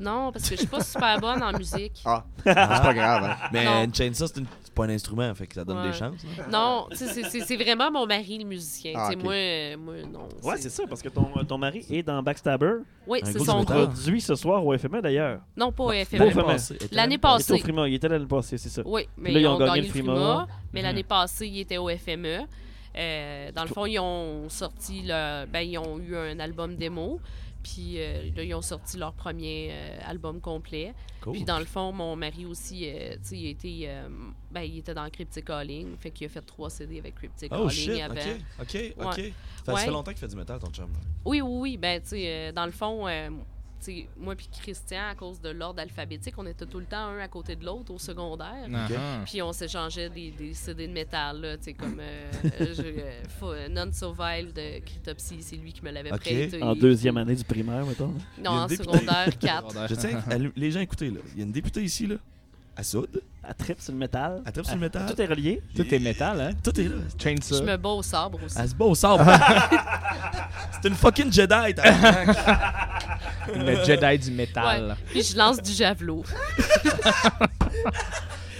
Non, parce que je suis pas super bonne en musique. Ah, c'est pas grave. Hein. Mais une chainsaw, c'est, pas un instrument, fait que ça donne des chances. Non, c'est, vraiment mon mari, le musicien. Ah, moi, moi, non. Ouais, c'est ça, parce que ton, ton mari est dans Backstabber. Oui, c'est son groupe. produit ce soir au FME d'ailleurs. Non, pas au FME. L'année passée. Il était au il était l'année passée, c'est ça. Oui, mais là, ils, ont, gagné, le Frima. mais l'année passée, il était au FME. Euh, dans le fond, ils ont sorti le, ben, ils ont eu un album démo. Puis euh, là, ils ont sorti leur premier euh, album complet. Puis dans le fond, mon mari aussi, euh, tu sais, il, était, ben, il était dans Cryptic Calling. Fait qu'il a fait trois CD avec Cryptic oh, Calling avant. OK, OK, OK. Ça fait longtemps qu'il fait du métal, ton chum. Oui, oui, oui. Ben, tu sais, dans le fond, moi puis Christian, à cause de l'ordre alphabétique, on était tout le temps un à côté de l'autre au secondaire. Ah, Puis on s'échangeait des, des CD de métal, là, comme euh, euh, Fo- Non So Vile de Cryptopsy, c'est lui qui me l'avait Ok. prêté. En deuxième année du primaire, mettons. Non, en députée. secondaire 4. Je tiens, les gens écoutez, là. Il y a une députée ici, là. À Soude. À trip sur le métal. À tape sur le métal. Tout est relié. Tout est métal, hein? Tout est là. Chainsaw. Je me bats au sabre aussi. Elle se bat au sable. C'est une fucking Jedi. Le Jedi du métal. Ouais. Puis je lance du javelot.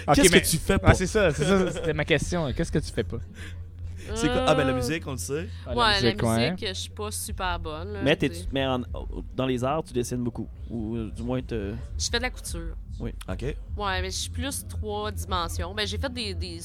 Ok, Qu'est-ce mais- que tu fais pas? Ah, c'est ça, c'est ça, c'était ma question. Qu'est-ce que tu fais pas? C'est quoi? Ah, ben la Euh, musique, on le sait. Ah, ouais, la musique, ouais. je suis pas super bonne. là, Mais, t'es- tu mais en- dans les arts, tu dessines beaucoup. Ou euh, du moins, te... Je fais de la couture. OK. Ouais, mais je suis plus trois dimensions. Ben, j'ai fait des, des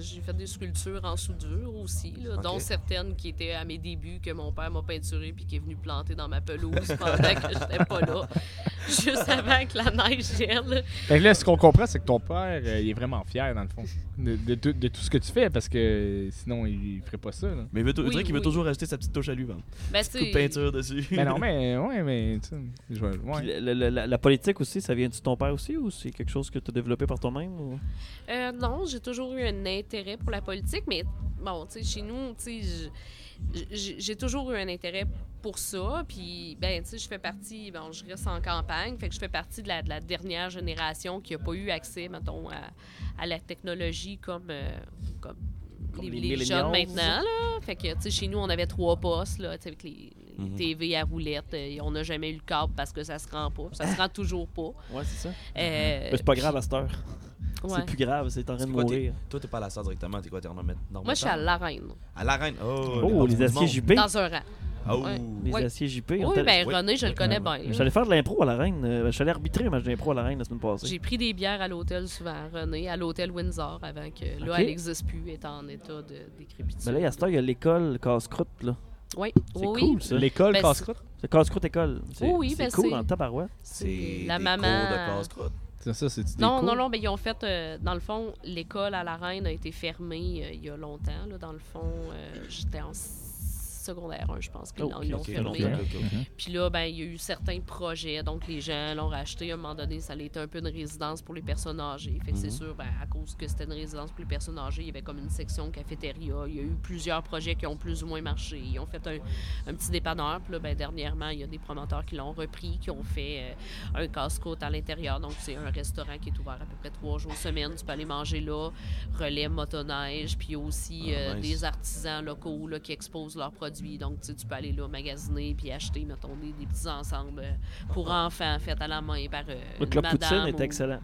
j'ai fait des sculptures en soudure aussi, là, dont certaines qui étaient à mes débuts que mon père m'a peinturé puis qui est venu planter dans ma pelouse pendant que j'étais pas là, juste avant que la neige gèle. Fait que là, ce qu'on comprend, c'est que ton père, euh, il est vraiment fier, dans le fond, de, de tout- de tout ce que tu fais, parce que sinon, il ferait pas ça. Là. Mais il veut, Oui, veut oui. toujours rajouter sa petite touche à lui. Ben, de c'est peinture dessus. Mais non, mais, ouais, mais, tu sais, je ouais. Puis la, la politique aussi, ça vient de ton père aussi ou c'est quelque chose que tu as développé par toi-même? ou- Euh, non, j'ai toujours eu un intérêt pour la politique, mais bon, tu sais, chez nous, tu sais, j'ai toujours eu un intérêt pour ça. Puis, ben, tu sais, je fais partie, bon, je reste en campagne, fait que je fais partie de la, de la dernière génération qui n'a pas eu accès, mettons, à, à la technologie comme, euh, comme, Comme les, les les jeunes maintenant, là. Fait que, tu sais, chez nous, on avait trois postes, là, tu sais, avec les, les Mhm. TV à roulette. et on n'a jamais eu le câble parce que ça se rend pas. Ça se rend toujours pas. Ouais, c'est ça. Euh, Mais c'est pas grave à cette heure. ouais. C'est plus grave, c'est en train C'est de quoi, mourir. Toi, t'es pas à la salle directement, t'es quoi? T'es en normal- Moi, je suis à l'arène, À l'arène. Oh, Oh, les aciers. JP. dans un rang. Oh. Ouais. Les Ouais. aciers JP. Oui, ben oui. René, je le connais bien. J'allais faire de l'impro à la reine. euh, J'allais arbitrer un match d'impro à la reine la semaine passée. J'ai pris des bières à l'hôtel souvent, René, à l'hôtel Windsor, avant que. Là, elle n'existe plus, elle est en état de décrépitude. Mais là, à cette heure, il y a l'école casse-croûte. là. Oui, C'est oui, cool, ça. L'école Ben, casse-croûte. C'est casse-croûte école. C'est Oui, oui, c'est ben, cool c'est- en tabarouette. C'est la des maman. cours de casse-croûte. C'est ça, c'est Non, non, non, mais ils ont fait, euh, dans le fond, l'école à la Reine a été fermée euh, il y a longtemps. Là, dans le fond, euh, j'étais en secondaire 1, je pense qu'ils Oh, l'ont- ils ok. Puis là, ben, il y a eu certains projets, donc les gens l'ont racheté. À un moment donné, ça a été un peu une résidence pour les personnes âgées. Fait que c'est Mhm. sûr, ben, à cause que c'était une résidence pour les personnes âgées, il y avait comme une section cafétéria. Il y a eu plusieurs projets qui ont plus ou moins marché. Ils ont fait un, un petit dépanneur. Puis là, ben, dernièrement, il y a des promoteurs qui l'ont repris, qui ont fait euh, un casse-côte à l'intérieur. Donc, c'est un restaurant qui est ouvert à peu près trois jours semaine. Tu peux aller manger là, relais motoneige. Puis aussi Ah, euh, nice. des artisans locaux là, qui exposent leurs produits. Donc, tu peux aller là magasiner puis acheter, mettons, des, des petits ensembles euh, pour enfants faits à la main par euh, Le une club poutine est ou- excellent.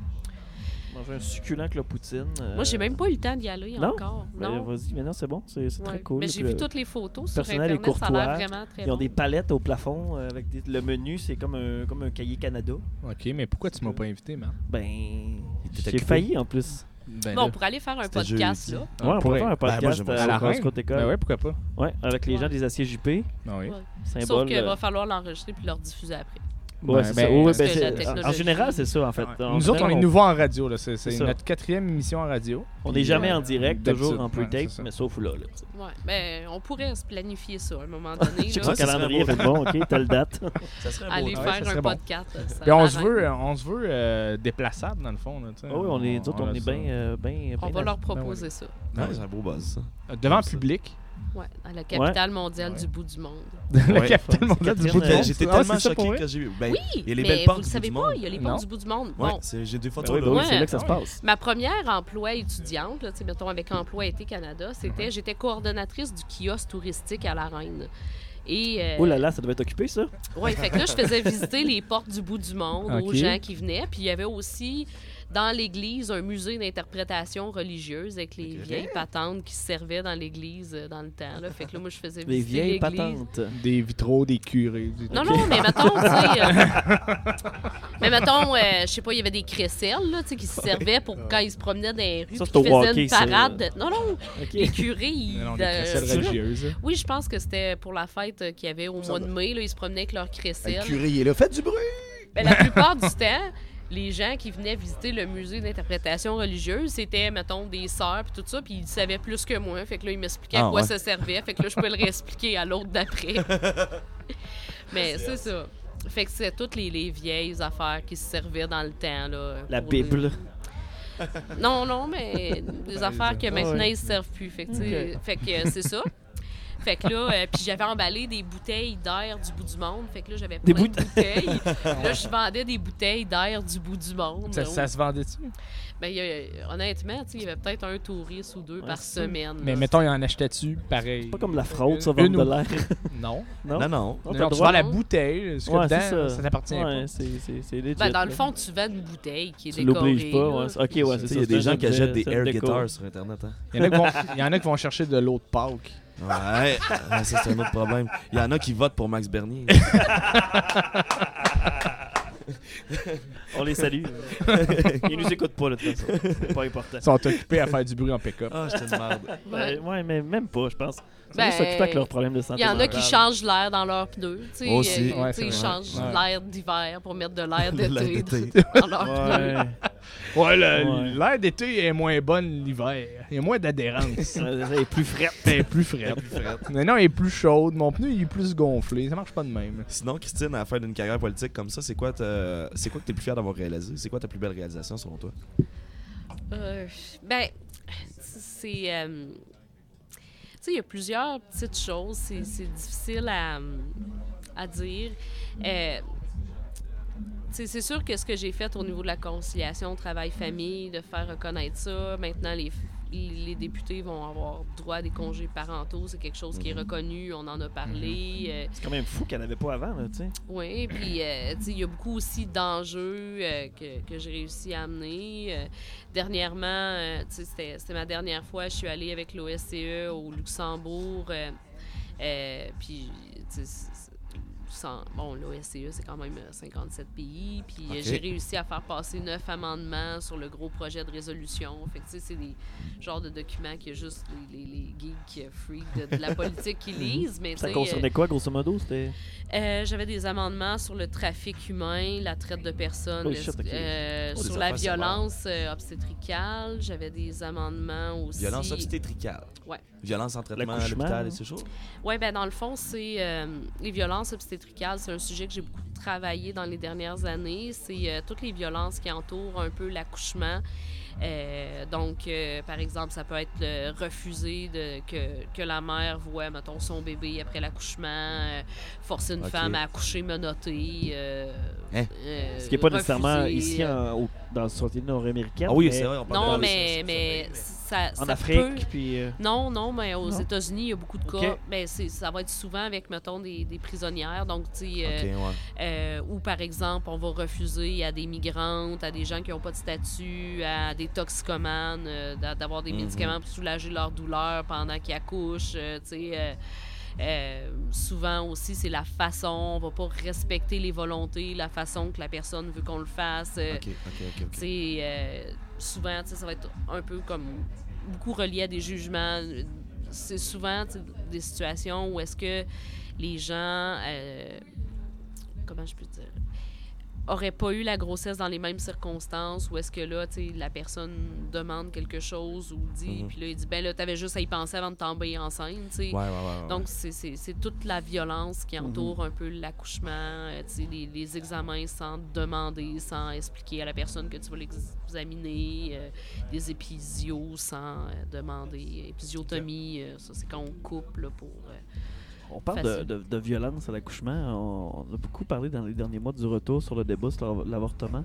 Manger un succulent club poutine. euh, Moi, j'ai même pas eu le temps d'y aller non? encore. ben, Non. Vas-y, mais non, c'est bon. C'est c'est Ouais. très cool. Mais j'ai Le- vu toutes les photos sur est Internet. Ça a vraiment très Ils ont bon. des palettes au plafond euh, avec des- le menu, c'est comme un, comme un cahier Canada. Ok, mais pourquoi tu m'as pas invité, man? Ben, j'ai occupé. failli en plus. Ben Bon, là. pour aller faire un podcast, jeudi. là. Ah, ouais, on pourrait. pourrait faire un Ben, moi, podcast À la au reine? Casse-Côte École. Ben ouais, pourquoi pas? Ouais, avec les Ouais. gens des aciers JP. Ben oui. Ouais. Symbole. Sauf qu'il euh, va falloir l'enregistrer puis le rediffuser après. Ouais, Ben, c'est ben, ça. Ouais, parce ben, que c'est- la en- général, c'est ça, en fait. En Nous autres, on est nouveaux en radio. là. C'est ça. notre quatrième émission en radio. On n'est jamais euh, en direct, d'habitude, toujours en pre-tape, ça. mais sauf là. là sais. Ben, on pourrait se planifier ça à un moment donné. Son ça serait calendrier, fait bon, ok, telle date. Ça serait Aller ça faire serait un bon. podcast. euh, ça on se veut, euh, on se veut euh, déplaçable dans le fond. Là, sais. Ah oui, on est, nous autres, on est ça. bien. euh, bien- On va leur Ben proposer ça. Ouais, c'est un beau buzz, ça. Euh, Devant ça. public. Ouais, à la capitale mondiale du bout du monde. la Ouais. capitale mondiale du bout du monde? J'étais Ah, tellement choqué quand j'ai vu. Ben, Oui, il y a les mais belles vous savez pas, il y a les portes du bout du monde. Bon, c'est- j'ai deux Ben photos oui, ben là. oui, Ouais. c'est là que ça se oui. passe. Ma première emploi étudiante, là, tu sais, mettons avec Emploi Été Canada, c'était j'étais coordonnatrice du kiosque touristique à La Reine. Et euh, Oh là là, ça devait être occupé, ça. ouais, fait que là, je faisais visiter les portes du bout du monde aux gens qui venaient. Puis il y avait aussi dans l'église un musée d'interprétation religieuse avec les vieilles patentes qui se servaient dans l'église euh, dans le temps. Là. Fait que là, moi, je faisais Les vieilles patentes. Des vitraux, des curés. des- Non, non, mais mettons, tu sais. euh, mais mettons, euh, je sais pas, il y avait des crécelles, là, tu sais, qui se servaient pour quand ils se promenaient dans les rues. Ça, faisaient une parade. de- Non, non, les curés, ils. Non, non, des euh, religieuses. Oui, je pense que c'était pour la fête qu'il y avait au mois de mai. Là, ils se promenaient avec leurs Le crécelles. curé, il est là. Faites du bruit! Ben, la plupart du temps, les gens qui venaient visiter le musée d'interprétation religieuse, c'était, mettons, des sœurs puis tout ça, puis ils savaient plus que moi. Fait que là, ils m'expliquaient à Ah, quoi ouais. ça servait. Fait que là, je pouvais le réexpliquer à l'autre d'après. Mais c'est ça. Fait que c'est toutes les, les vieilles affaires qui se servaient dans le temps. Là, La Bible. les- Non, non, mais des affaires que maintenant ils se servent plus. Fait que, fait c'est ça. Fait que là, euh, puis j'avais emballé des bouteilles d'air du bout du monde. Fait que là, j'avais Des plein de boute- bouteilles. là, je vendais des bouteilles d'air du bout du monde. Ça, ça se vendait-tu? Ben, il y a- honnêtement, il y avait peut-être un touriste ou deux Ouais, par c'est semaine. Mais là. mettons, il en achetait-tu pareil? Pas comme la fraude, ça, vendre de l'air. Non. Non? Non, non. Tu vends la bouteille. Ce Ouais, que c'est dedans, ça. ça t'appartient Ouais, pas. c'est c'est- c'est. Ben, dans le fond, tu vends une bouteille qui est tu décorée. l'obliges pas. là. Ouais. Ok, ouais, Tu c'est sais, ça. Il y a des gens qui achètent des air guitars sur Internet. Hein. Il y, en a qui vont, il y en a qui vont chercher de l'eau de Pâques. Ouais, ça c'est un autre problème. Il y en a qui votent pour Max Bernier. On les salue. Ils nous écoutent pas, de toute façon. C'est pas important. Ils sont occupés à faire du bruit en pick-up. Ah, j'étais une merde. Ouais. Ouais, ouais, mais même pas, je pense. Ils sont Ben, avec leurs problèmes de santé. Il y en a qui changent l'air dans leurs pneus. tu sais, Aussi. euh, Ouais, ils changent Ouais. l'air d'hiver pour mettre de l'air d'été dans leurs pneus. Ouais. Ouais, le- Ouais. l'air d'été est moins bonne l'hiver. Il y a moins d'adhérence. Ça est plus frette. Elle est plus frette. Mais non, elle est plus chaude. Mon pneu, il est plus gonflé. Ça marche pas de même. Sinon, Christine, à la fin d'une carrière politique comme ça, c'est quoi, ta- c'est quoi que t'es plus fier d'avoir réalisé? C'est quoi ta plus belle réalisation selon toi? Euh, ben, c'est. euh, tu sais, il y a plusieurs petites choses. C'est difficile à, à dire. Euh, tu c'est sûr que ce que j'ai fait au niveau de la conciliation travail-famille, de faire reconnaître ça, maintenant les, les députés vont avoir droit à des congés parentaux, c'est quelque chose qui est reconnu, on en a parlé. euh, C'est quand même fou qu'il n'y en avait pas avant, tu sais. oui, puis euh, tu sais, il y a beaucoup aussi d'enjeux euh, que, que j'ai réussi à amener. Dernièrement, tu sais, c'était ma dernière fois, je suis allée avec l'OSCE au Luxembourg. puis, bon, l'OSCE, c'est quand même euh, 57 pays. Puis euh, j'ai réussi à faire passer neuf amendements sur le gros projet de résolution. Fait que, tu sais, c'est des genres de documents qu'il y a juste les, les, les geeks euh, freaks de, de la politique qui lisent. Mais, Ça concernait quoi, grosso modo? C'était... euh, J'avais des amendements sur le trafic humain, la traite de personnes, Oh, shit, euh, Oh, sur la violence euh, obstétricale. J'avais des amendements aussi. Violence obstétricale. Ouais. Violence en traitement à l'hôpital et là. ces choses. Oui, ben dans le fond, c'est euh, les violences obstétricales. C'est un sujet que j'ai beaucoup travaillé dans les dernières années. C'est euh, toutes les violences qui entourent un peu l'accouchement. Euh, donc, euh, par exemple, ça peut être le refuser de, que, que la mère voit, mettons, son bébé après l'accouchement, euh, forcer une femme à accoucher menottée. euh, Hein? euh, Ce qui n'est pas nécessairement ici euh, en, au- dans la société nord-américaine. Ah oui, mais c'est vrai. on parle Non, de- mais, mais ça, En ça Afrique, peut- puis... euh, non, non, mais aux? États-Unis, il y a beaucoup de cas. Ben, c'est- ça va être souvent avec, mettons, des, des prisonnières. Donc, tu sais, euh, ouais. euh, ou par exemple, on va refuser à des migrantes, à des gens qui n'ont pas de statut, à des toxicomanes, euh, d'a- d'avoir des Mhm. médicaments pour soulager leur douleur pendant qu'ils accouchent. euh, tu sais, euh, souvent aussi, c'est la façon, on va pas respecter les volontés, la façon que la personne veut qu'on le fasse. euh, Ok, ok, euh, souvent, ça va être un peu comme beaucoup relié à des jugements. C'est souvent des situations où est-ce que les gens, euh, comment je peux dire, auraient pas eu la grossesse dans les mêmes circonstances, ou est-ce que là, tu la personne demande quelque chose ou dit, Mhm. puis là, il dit, ben là, t'avais juste à y penser avant de tomber enceinte, tu sais. Ouais, ouais. Donc, c'est- toute la violence qui entoure un peu l'accouchement, euh, tu sais, les, les examens sans demander, sans expliquer à la personne que tu vas l'examiner, euh, des épisios sans euh, demander, épisiotomie, euh, ça c'est quand on coupe là, pour... On parle de, Facile. de- de violence à l'accouchement. On, on a beaucoup parlé dans les derniers mois du retour sur le débat sur l'av- l'avortement.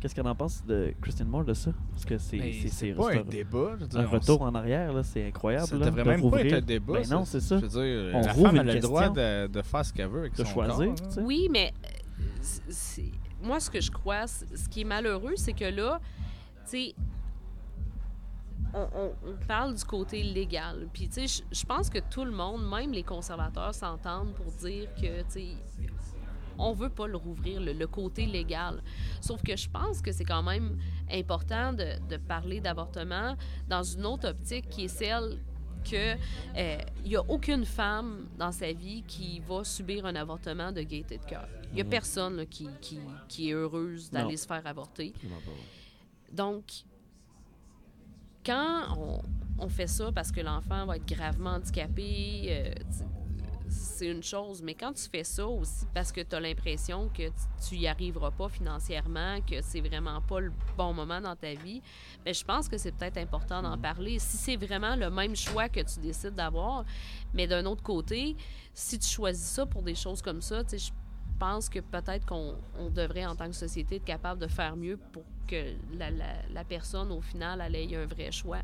Qu'est-ce qu'on en pense de Christian Moore de ça? Parce que c'est pas un débat. je veux dire, un retour en arrière, là, c'est incroyable. Ça là, devrait de même pas rouvrir. être un débat. Ben non, c'est ça. Je veux dire, On la femme a le droit de, de faire ce qu'elle veut avec De son choisir, corps, tu hein. sais. Oui, mais euh, moi, ce que je crois, ce qui est malheureux, c'est que là, tu sais, on, on- on parle du côté légal. Puis, tu sais, je- pense que tout le monde, même les conservateurs, s'entendent pour dire que, tu sais, on veut pas le rouvrir, le, le côté légal. Sauf que je pense que c'est quand même important de, de parler d'avortement dans une autre optique qui est celle que euh, il y a aucune femme dans sa vie qui va subir un avortement de gaieté de cœur. Il y a personne là, qui, qui, qui est heureuse d'aller se faire avorter. Donc, quand on, on fait ça parce que l'enfant va être gravement handicapé, euh, c'est une chose. Mais quand tu fais ça aussi parce que tu as l'impression que tu- tu y arriveras pas financièrement, que c'est vraiment pas le bon moment dans ta vie, ben, je pense que c'est peut-être important d'en parler. Si c'est vraiment le même choix que tu décides d'avoir, mais d'un autre côté, si tu choisis ça pour des choses comme ça, tu sais, je pense que peut-être qu'on on devrait, en tant que société, être capable de faire mieux pour que la, la- la personne, au final, elle ait un vrai choix.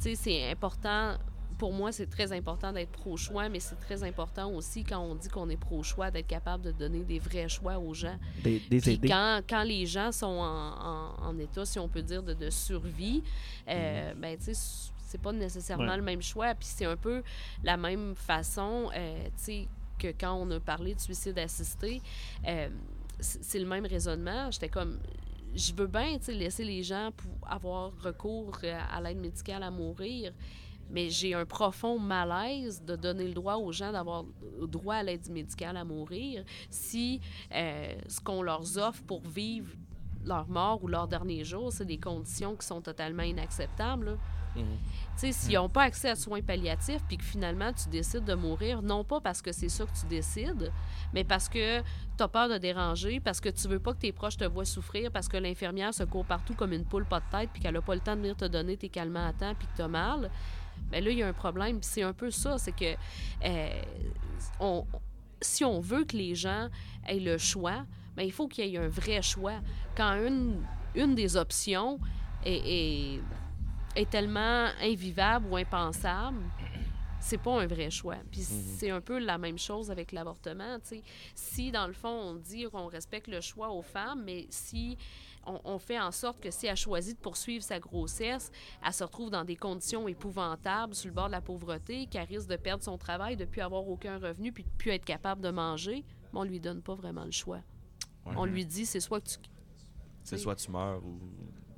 Tu sais, c'est important. Pour moi, c'est très important d'être pro-choix, mais c'est très important aussi, quand on dit qu'on est pro-choix, d'être capable de donner des vrais choix aux gens. Des, des Puis aider. quand, quand les gens sont en, en- en état, si on peut dire, de, de survie, euh, ben, tu sais, c'est pas nécessairement Ouais. le même choix. Puis c'est un peu la même façon, euh, tu sais, que quand on a parlé de suicide assisté, euh, c'est le même raisonnement. J'étais comme, je veux bien, laisser les gens pour avoir recours euh, à l'aide médicale à mourir, mais j'ai un profond malaise de donner le droit aux gens d'avoir droit à l'aide médicale à mourir si euh, ce qu'on leur offre pour vivre leur mort ou leur dernier jour, c'est des conditions qui sont totalement inacceptables. Tu sais, s'ils n'ont pas accès à soins palliatifs, puis que finalement tu décides de mourir, non pas parce que c'est ça que tu décides, mais parce que tu as peur de déranger, parce que tu veux pas que tes proches te voient souffrir, parce que l'infirmière se court partout comme une poule pas de tête, puis qu'elle n'a pas le temps de venir te donner tes calmants à temps, puis que tu as mal, bien là, il y a un problème. C'est un peu ça, c'est que euh, si on veut que les gens aient le choix, bien, il faut qu'il y ait un vrai choix. Quand une, une des options est- est tellement invivable ou impensable, c'est pas un vrai choix. Puis c'est un peu la même chose avec l'avortement. Si, dans le fond, on dit qu'on respecte le choix aux femmes, mais si on, on fait en sorte que si elle choisit de poursuivre sa grossesse, elle se retrouve dans des conditions épouvantables, sur le bord de la pauvreté, qu'elle risque de perdre son travail, de ne plus avoir aucun revenu, puis de plus être capable de manger, mais on lui donne pas vraiment le choix. Ouais. On lui dit, c'est soit que tu C'est soit tu meurs ou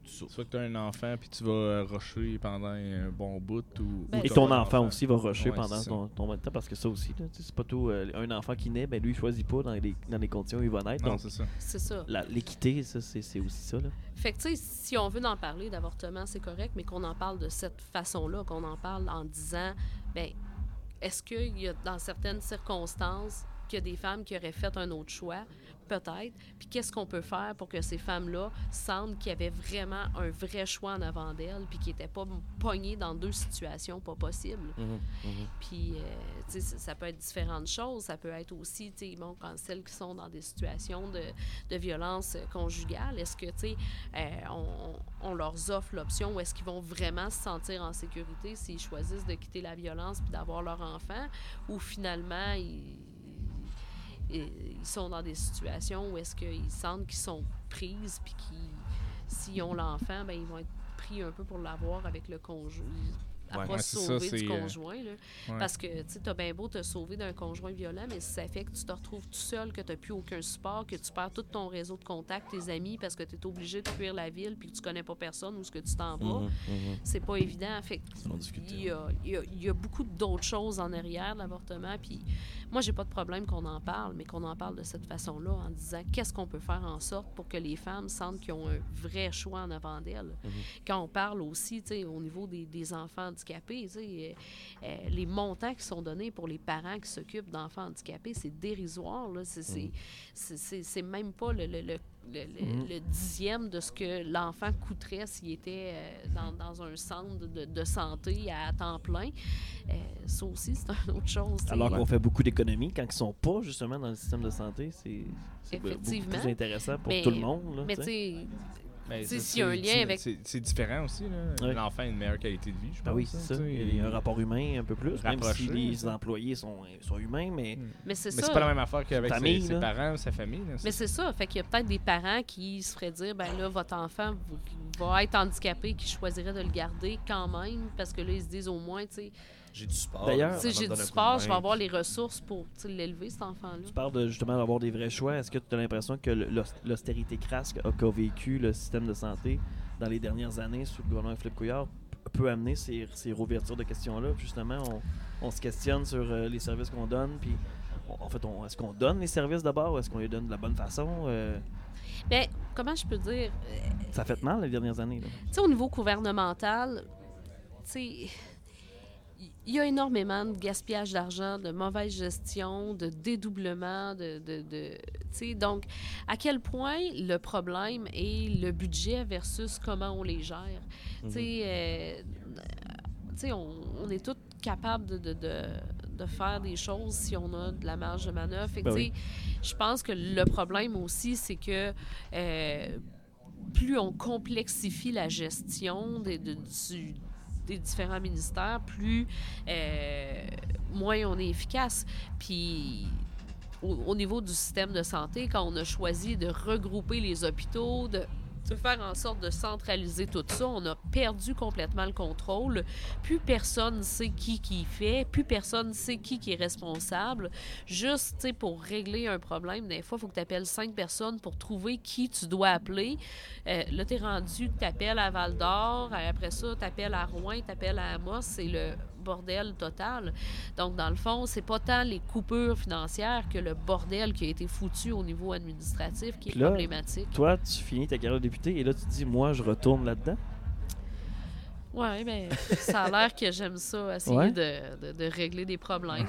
souffres. Soit que tu as un enfant puis tu vas euh, rusher pendant un bon bout ou. Ben, ou Et ton enfant aussi va rusher Ouais, pendant ton, ton temps parce que ça aussi, là, tu sais, c'est pas tout. euh, un enfant qui naît, ben lui, il choisit pas dans les, dans les conditions où il va naître. Non, c'est ça. C'est ça. l'équité, ça, c'est c'est aussi ça. Là. Fait que, tu sais, si on veut en parler d'avortement, c'est correct, mais qu'on en parle de cette façon-là, qu'on en parle en disant, ben, est-ce qu'il y a, dans certaines circonstances, qu'il y a des femmes qui auraient fait un autre choix? Peut-être. Puis qu'est-ce qu'on peut faire pour que ces femmes-là sentent qu'il y avait vraiment un vrai choix en avant d'elles, puis qu'ils n'étaient pas pognées dans deux situations pas possibles? Mhm, mhm. Puis, euh, tu sais, ça, peut être différentes choses. Ça peut être aussi, tu sais, bon, quand celles qui sont dans des situations de, de violence conjugale, est-ce que, tu sais, euh, on, on leur offre l'option ou est-ce qu'ils vont vraiment se sentir en sécurité s'ils choisissent de quitter la violence puis d'avoir leur enfant ou finalement, ils, ils- sont dans des situations où est-ce qu'ils sentent qu'ils sont prises puis s'ils ont l'enfant, ben ils vont être pris un peu pour l'avoir avec le conjoint. À Ouais. pas se ça, sauver du euh, conjoint. Là. Ouais. Parce que, tu t'as bien beau te sauver d'un conjoint violent, mais si ça fait que tu te retrouves tout seul, que tu n'as plus aucun support, que tu perds tout ton réseau de contacts, tes amis, parce que tu es obligé de fuir la ville puis que tu connais pas personne où ce que tu t'en vas, Mhm, mhm. c'est pas évident. Fait il y a, il y a- il y a beaucoup d'autres choses en arrière de l'avortement. Puis moi, j'ai pas de problème qu'on en parle, mais qu'on en parle de cette façon-là, en disant qu'est-ce qu'on peut faire en sorte pour que les femmes sentent qu'ils ont un vrai choix en avant d'elles. Quand on parle aussi, au niveau des, des enfants handicapés, euh, euh, les montants qui sont donnés pour les parents qui s'occupent d'enfants handicapés, c'est dérisoire. Là. C'est, même pas le, le- le- le- le- le dixième de ce que l'enfant coûterait s'il était euh, dans, dans un centre de, de santé à temps plein. Euh, ça aussi, c'est une autre chose. Alors qu'on fait beaucoup d'économies quand ils sont pas justement dans le système de santé, c'est beaucoup plus intéressant pour Mais- tout le monde. Là, Mais tu ça, s'il y a un c'est- lien c'est- avec- C'est c'est différent aussi. là. Ouais. L'enfant a une meilleure qualité de vie, je pense. Ah oui, hein, c'est ça. tu sais. Il y a un rapport humain un peu plus, même si les ça. employés sont, sont humains, mais Mm. mais c'est Mais ça. c'est pas la même affaire qu'avec ses, ses parents ou sa famille. là. Mais c'est ça. Fait qu'il y a peut-être des parents qui se feraient dire, ben là, votre enfant va être handicapé, qui choisirait de le garder quand même, parce que là, ils se disent au moins, tu sais, J'ai du sport. D'ailleurs- va j'ai du sport, je vais avoir les ressources pour l'élever, cet enfant-là. tu parles de, justement d'avoir des vrais choix. Est-ce que tu as l'impression que l'austérité crasse qu'a vécu le système de santé dans les dernières années sous le gouvernement Philippe Couillard? Peut amener ces, ces rouvertures de questions-là? Justement, on, on se questionne sur euh, les services qu'on donne, puis on- en fait, on- est-ce qu'on donne les services d'abord ou est-ce qu'on les donne de la bonne façon? Euh, Ben, comment je peux dire? Euh, ça a fait mal les dernières années. là. Tu sais, au niveau gouvernemental, tu sais, il y a énormément de gaspillage d'argent, de mauvaise gestion, de dédoublement, de, de, de- tu sais, donc à quel point le problème est le budget versus comment on les gère. Tu sais, euh, tu sais, on, on est tous capables de, de, de, faire des choses si on a de la marge de manœuvre. Ben sais, Je pense que le problème aussi, c'est que euh, plus on complexifie la gestion des, de- du- des différents ministères, plus euh, moins on est efficace. Puis au, au niveau du système de santé, quand on a choisi de regrouper les hôpitaux, de, de faire en sorte de centraliser tout ça, on a perdu complètement le contrôle. Plus personne sait qui qui fait, plus personne sait qui qui est responsable. Juste, pour régler un problème, des fois, il faut que tu appelles cinq personnes pour trouver qui tu dois appeler. Euh, là, tu es rendu, tu appelles à Val d'Or, après ça, tu appelles à Rouen, tu appelles à Amos, c'est le bordel total. Donc, dans le fond, c'est pas tant les coupures financières que le bordel qui a été foutu au niveau administratif qui est là, problématique. Toi, tu finis ta carrière de député et là, tu te dis, moi, je retourne là-dedans? Ouais, mais ça a l'air que j'aime ça, essayer Ouais. de, de- de régler des problèmes.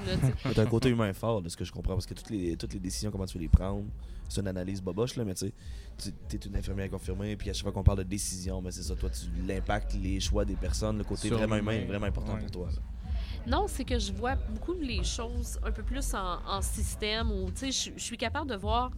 Tu un côté humain fort, de ce que je comprends, parce que toutes les, toutes les décisions, comment tu veux les prendre, c'est une analyse boboche, là, mais tu sais, tu es une infirmière confirmée, puis à chaque fois qu'on parle de décision, mais c'est ça, toi, tu l'impact, les choix des personnes, le côté Sur vraiment humain est vraiment important Ouais. pour toi. là. Non, c'est que je vois beaucoup les choses un peu plus en, en système où, tu sais, je suis capable de voir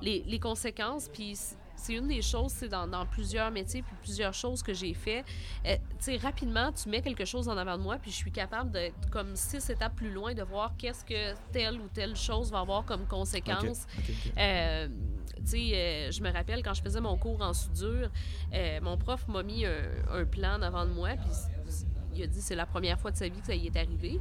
les, les conséquences, puis c'est une des choses, c'est dans, dans plusieurs métiers, puis plusieurs choses que j'ai fait. Euh, tu sais, rapidement, tu mets quelque chose en avant de moi, puis je suis capable d'être comme six étapes plus loin, de voir qu'est-ce que telle ou telle chose va avoir comme conséquence. Ok, ok, ok. Euh, tu sais, euh, je me rappelle quand je faisais mon cours en soudure, euh, mon prof m'a mis un, un plan en avant de moi, puis il a dit c'est la première fois de sa vie que ça y est arrivé.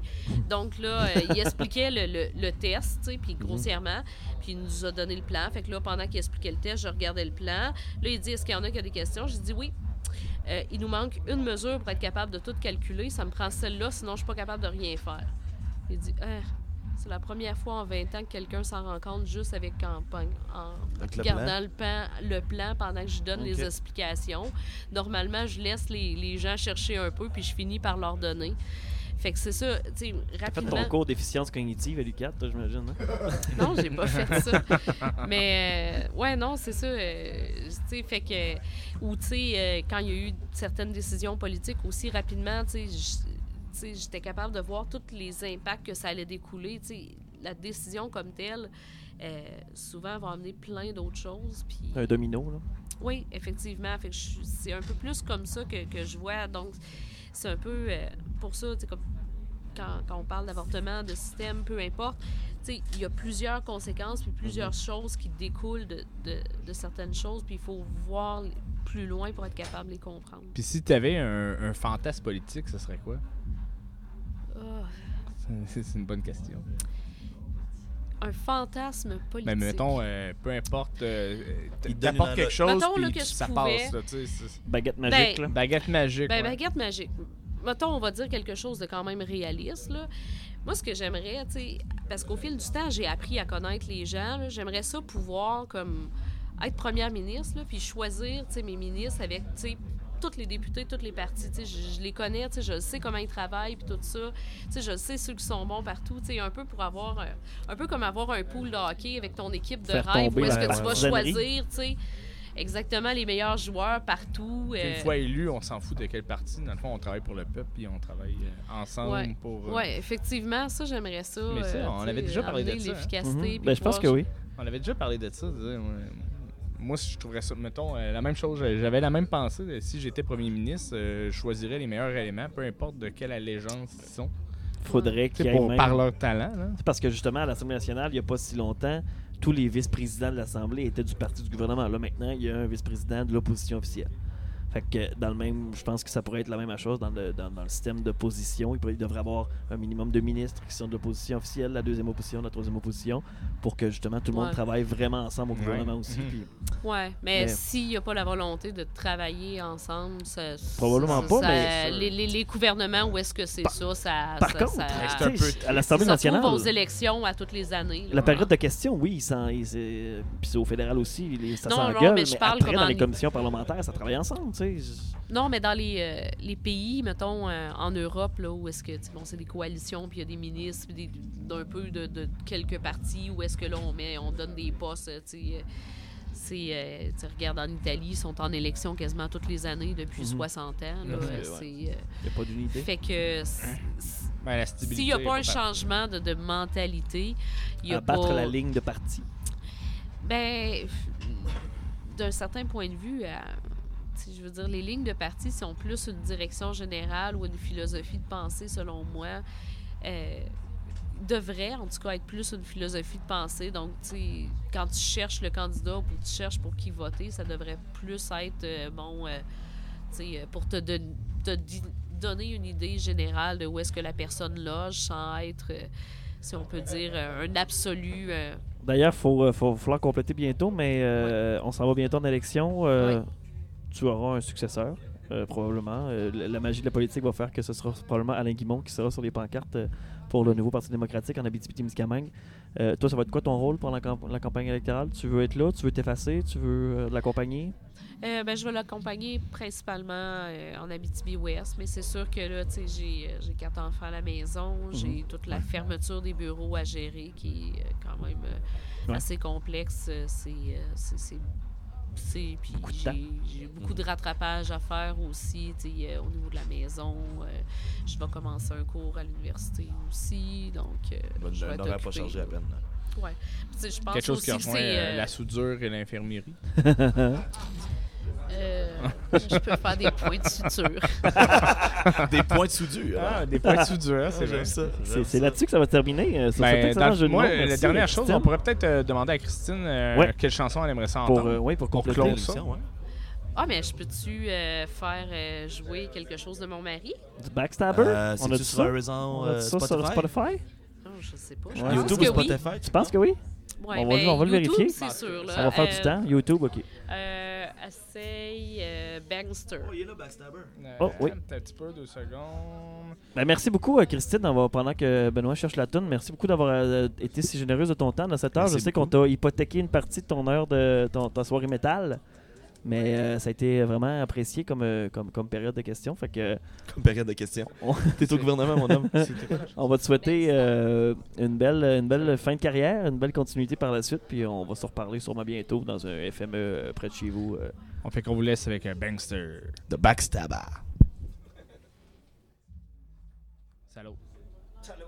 Donc là, euh, il expliquait le, test, puis grossièrement, puis il nous a donné le plan. Fait que là, pendant qu'il expliquait le test, je regardais le plan. Là, il dit est-ce qu'il y en a qui ont des questions? J'ai dit oui. Euh, il nous manque une mesure pour être capable de tout calculer. Ça me prend celle-là, sinon je suis pas capable de rien faire. Il dit Ah, c'est la première fois en 20 ans que quelqu'un s'en rend compte juste avec en, en le regardant plan. le plan, le plan pendant que je donne les explications. Normalement, je laisse les, les gens chercher un peu, puis je finis par leur donner. Fait que c'est ça, tu sais, T'as fait rapidement. ton cours d'efficience cognitive à l'UQAT, toi, j'imagine. hein? Non, j'ai pas fait ça. Mais euh, ouais, non, c'est ça. euh, tu sais, fait que ou tu sais, euh, quand il y a eu certaines décisions politiques aussi rapidement, tu sais, j'étais capable de voir tous les impacts que ça allait découler. Tu sais, la décision comme telle, euh, souvent va amener plein d'autres choses. Puis Un domino, là. oui, effectivement. Fait que je- c'est un peu plus comme ça que, que je vois. Donc, c'est un peu euh, pour ça, tu sais, comme quand, quand on parle d'avortement, de système, peu importe, tu sais, il y a plusieurs conséquences puis plusieurs choses qui découlent de, de- de certaines choses, puis il faut voir plus loin pour être capable de les comprendre. Puis si tu avais un, un fantasme politique, ce serait quoi? C'est une bonne question. un fantasme politique. Mais mettons, euh, peu importe, euh, t'apportes quelque chose, Mettons, là, puis que ça pouvais- passe. Là, tu sais, c'est- Baguette magique, Ben, là. Baguette magique. Ben, ouais. baguette magique. Mettons, on va dire quelque chose de quand même réaliste. Là. Moi, ce que j'aimerais, tu sais, parce qu'au fil du temps, j'ai appris à connaître les gens. J'aimerais ça pouvoir, comme, être première ministre, là, puis choisir, tu sais, mes ministres avec, tu sais, tous les députés, toutes les partis, tu sais, je, je les connais, tu sais, je sais comment ils travaillent, puis tout ça. Tu sais, je sais ceux qui sont bons partout, tu sais, un peu pour avoir, un, un peu comme avoir un pool de hockey avec ton équipe de Faire rêve, où est-ce que tu vas choisir, tu sais, exactement les meilleurs joueurs partout. Puis euh, Une fois élu, on s'en fout de quel parti. Dans le fond, on travaille pour le peuple, puis on travaille euh, ensemble Ouais. pour. euh, Oui, effectivement, ça, j'aimerais ça. Mais ça, euh, on avait déjà parlé de ça, hein. l'efficacité. Mhm. puis Ben, je pense que oui. On avait déjà parlé de ça. Moi, je trouverais ça, mettons, euh, la même chose. J'avais la même pensée. euh, Si j'étais premier ministre, euh, je choisirais les meilleurs éléments, peu importe de quelle allégeance ils sont. Faudrait qu'il y C'est ait pour, même- par leur talent. Là. C'est parce que justement, à l'Assemblée nationale, il n'y a pas si longtemps, tous les vice-présidents de l'Assemblée étaient du parti du gouvernement. Là, maintenant, il y a un vice-président de l'opposition officielle. Fait que dans le même, je pense que ça pourrait être la même chose dans le, dans, dans le système d'opposition. Il, pourrait- il devrait avoir un minimum de ministres qui sont de l'opposition officielle, la deuxième opposition, la troisième opposition, pour que justement tout le monde Ouais. travaille vraiment ensemble au Ouais. gouvernement aussi. Mhm. puis- Ouais, mais Mais- s'il n'y a pas la volonté de travailler ensemble, ça, Probablement ça- pas, ça- mais- les, les, les gouvernements, où est-ce que c'est ça? ça Par ça- contre, ça- c'est un peu à l'Assemblée ça se trouve nationale, aux élections à toutes les années. là. la période de questions, oui, ils puis c'est au fédéral aussi, les- ça s'engueule, mais je parle après, dans les commissions parlementaires, ça travaille ensemble. Sais. Non, mais dans les, euh, les pays, mettons, euh, en Europe, là, où est-ce que, bon, c'est des coalitions, puis il y a des ministres, puis d'un peu de, de quelques partis, où est-ce que là, on, met, on donne des postes, euh, tu sais. euh, c'est, euh, tu sais, regarde, en Italie, ils sont en élection quasiment toutes les années depuis Mhm. 60 ans. là, Ouais, euh, ouais. c'est, euh, Il n'y a pas d'unité. fait que c- Ben, la stabilité s'il n'y a pas un changement de, de mentalité, il y a Abattre pas... la ligne de parti. Ben, d'un certain point de vue, euh, je veux dire, les lignes de parti sont plus une direction générale ou une philosophie de pensée, selon moi. Euh, devrait, en tout cas, être plus une philosophie de pensée. Donc, tu quand tu cherches le candidat ou tu cherches pour qui voter, ça devrait plus être, euh, bon, euh, tu sais, euh, pour te, don- te donner une idée générale de où est-ce que la personne loge sans être, si on peut dire, un absolu. D'ailleurs, il faut, faut falloir compléter bientôt, mais euh, on s'en va bientôt en élection. euh. Tu auras un successeur, euh, probablement. Euh, la- la magie de la politique va faire que ce sera probablement Alain Guimont qui sera sur les pancartes euh, pour le nouveau Parti démocratique en Abitibi-Témiscamingue. Toi, ça va être quoi ton rôle pendant la, camp- la campagne électorale? Tu veux être là? Tu veux t'effacer? Tu veux l'accompagner? Ben, je vais l'accompagner principalement en Abitibi-Ouest, mais c'est sûr que là, tu sais, j'ai, quatre enfants à la maison, Mhm. j'ai toute la fermeture des bureaux à gérer qui est quand même Ouais. assez complexe. C'est, puis Beaucoup de temps. j'ai, beaucoup de rattrapage à faire aussi, tu sais, euh, au niveau de la maison. euh, je vais commencer un cours à l'université aussi, donc euh, Bonne- je vais être pas chargé à peine. Ouais. Je pense Quelque chose aussi qui rejoint euh, euh, la soudure et l'infirmerie. euh, je peux faire des points de suture. Des points de soudure. Ah, hein. des points de soudure, c'est J'aime vrai. ça. C'est c'est là-dessus que ça va terminer. euh, sur Ben, excellent dans- jeu de moi, mots. la dernière Christine, chose, on pourrait peut-être euh, demander à Christine euh, Ouais. quelle chanson elle aimerait ça pour, entendre. euh, oui, pour Pour compléter. L'émission, ouais. Ah, mais je peux-tu euh, faire euh, jouer quelque chose de mon mari? Du Backstabber? Euh, on a sur ça? Horizon On a dit euh, ça sur Spotify? Oh, je sais pas. Je Ouais. YouTube ou. Spotify? Tu penses que oui? Ouais, On va- ben, le YouTube, vérifier. c'est. Ça va faire du temps. YouTube, OK. Essaye euh, Bangster. Oh, il est là, Backstabber. Euh, Oh, oui. Un petit peu, deux secondes. Ben, merci beaucoup, euh, Christine, d'avoir- pendant que Benoît cherche la tune. Merci beaucoup d'avoir euh, été si généreuse de ton temps dans cette heure. Merci Je sais qu'on t'a hypothéqué une partie de ton heure de ton, ta soirée métal. Mais euh, ça a été vraiment apprécié comme, euh, comme, comme période de questions. Fait que Comme période de questions. On- T'es au gouvernement, mon homme. on va te souhaiter euh, une, belle, une belle fin de carrière, une belle continuité par la suite. Puis on va se reparler sûrement bientôt dans un FME près de chez vous. euh. On fait qu'on vous laisse avec un Bangster. The Backstabber. Salut. Institution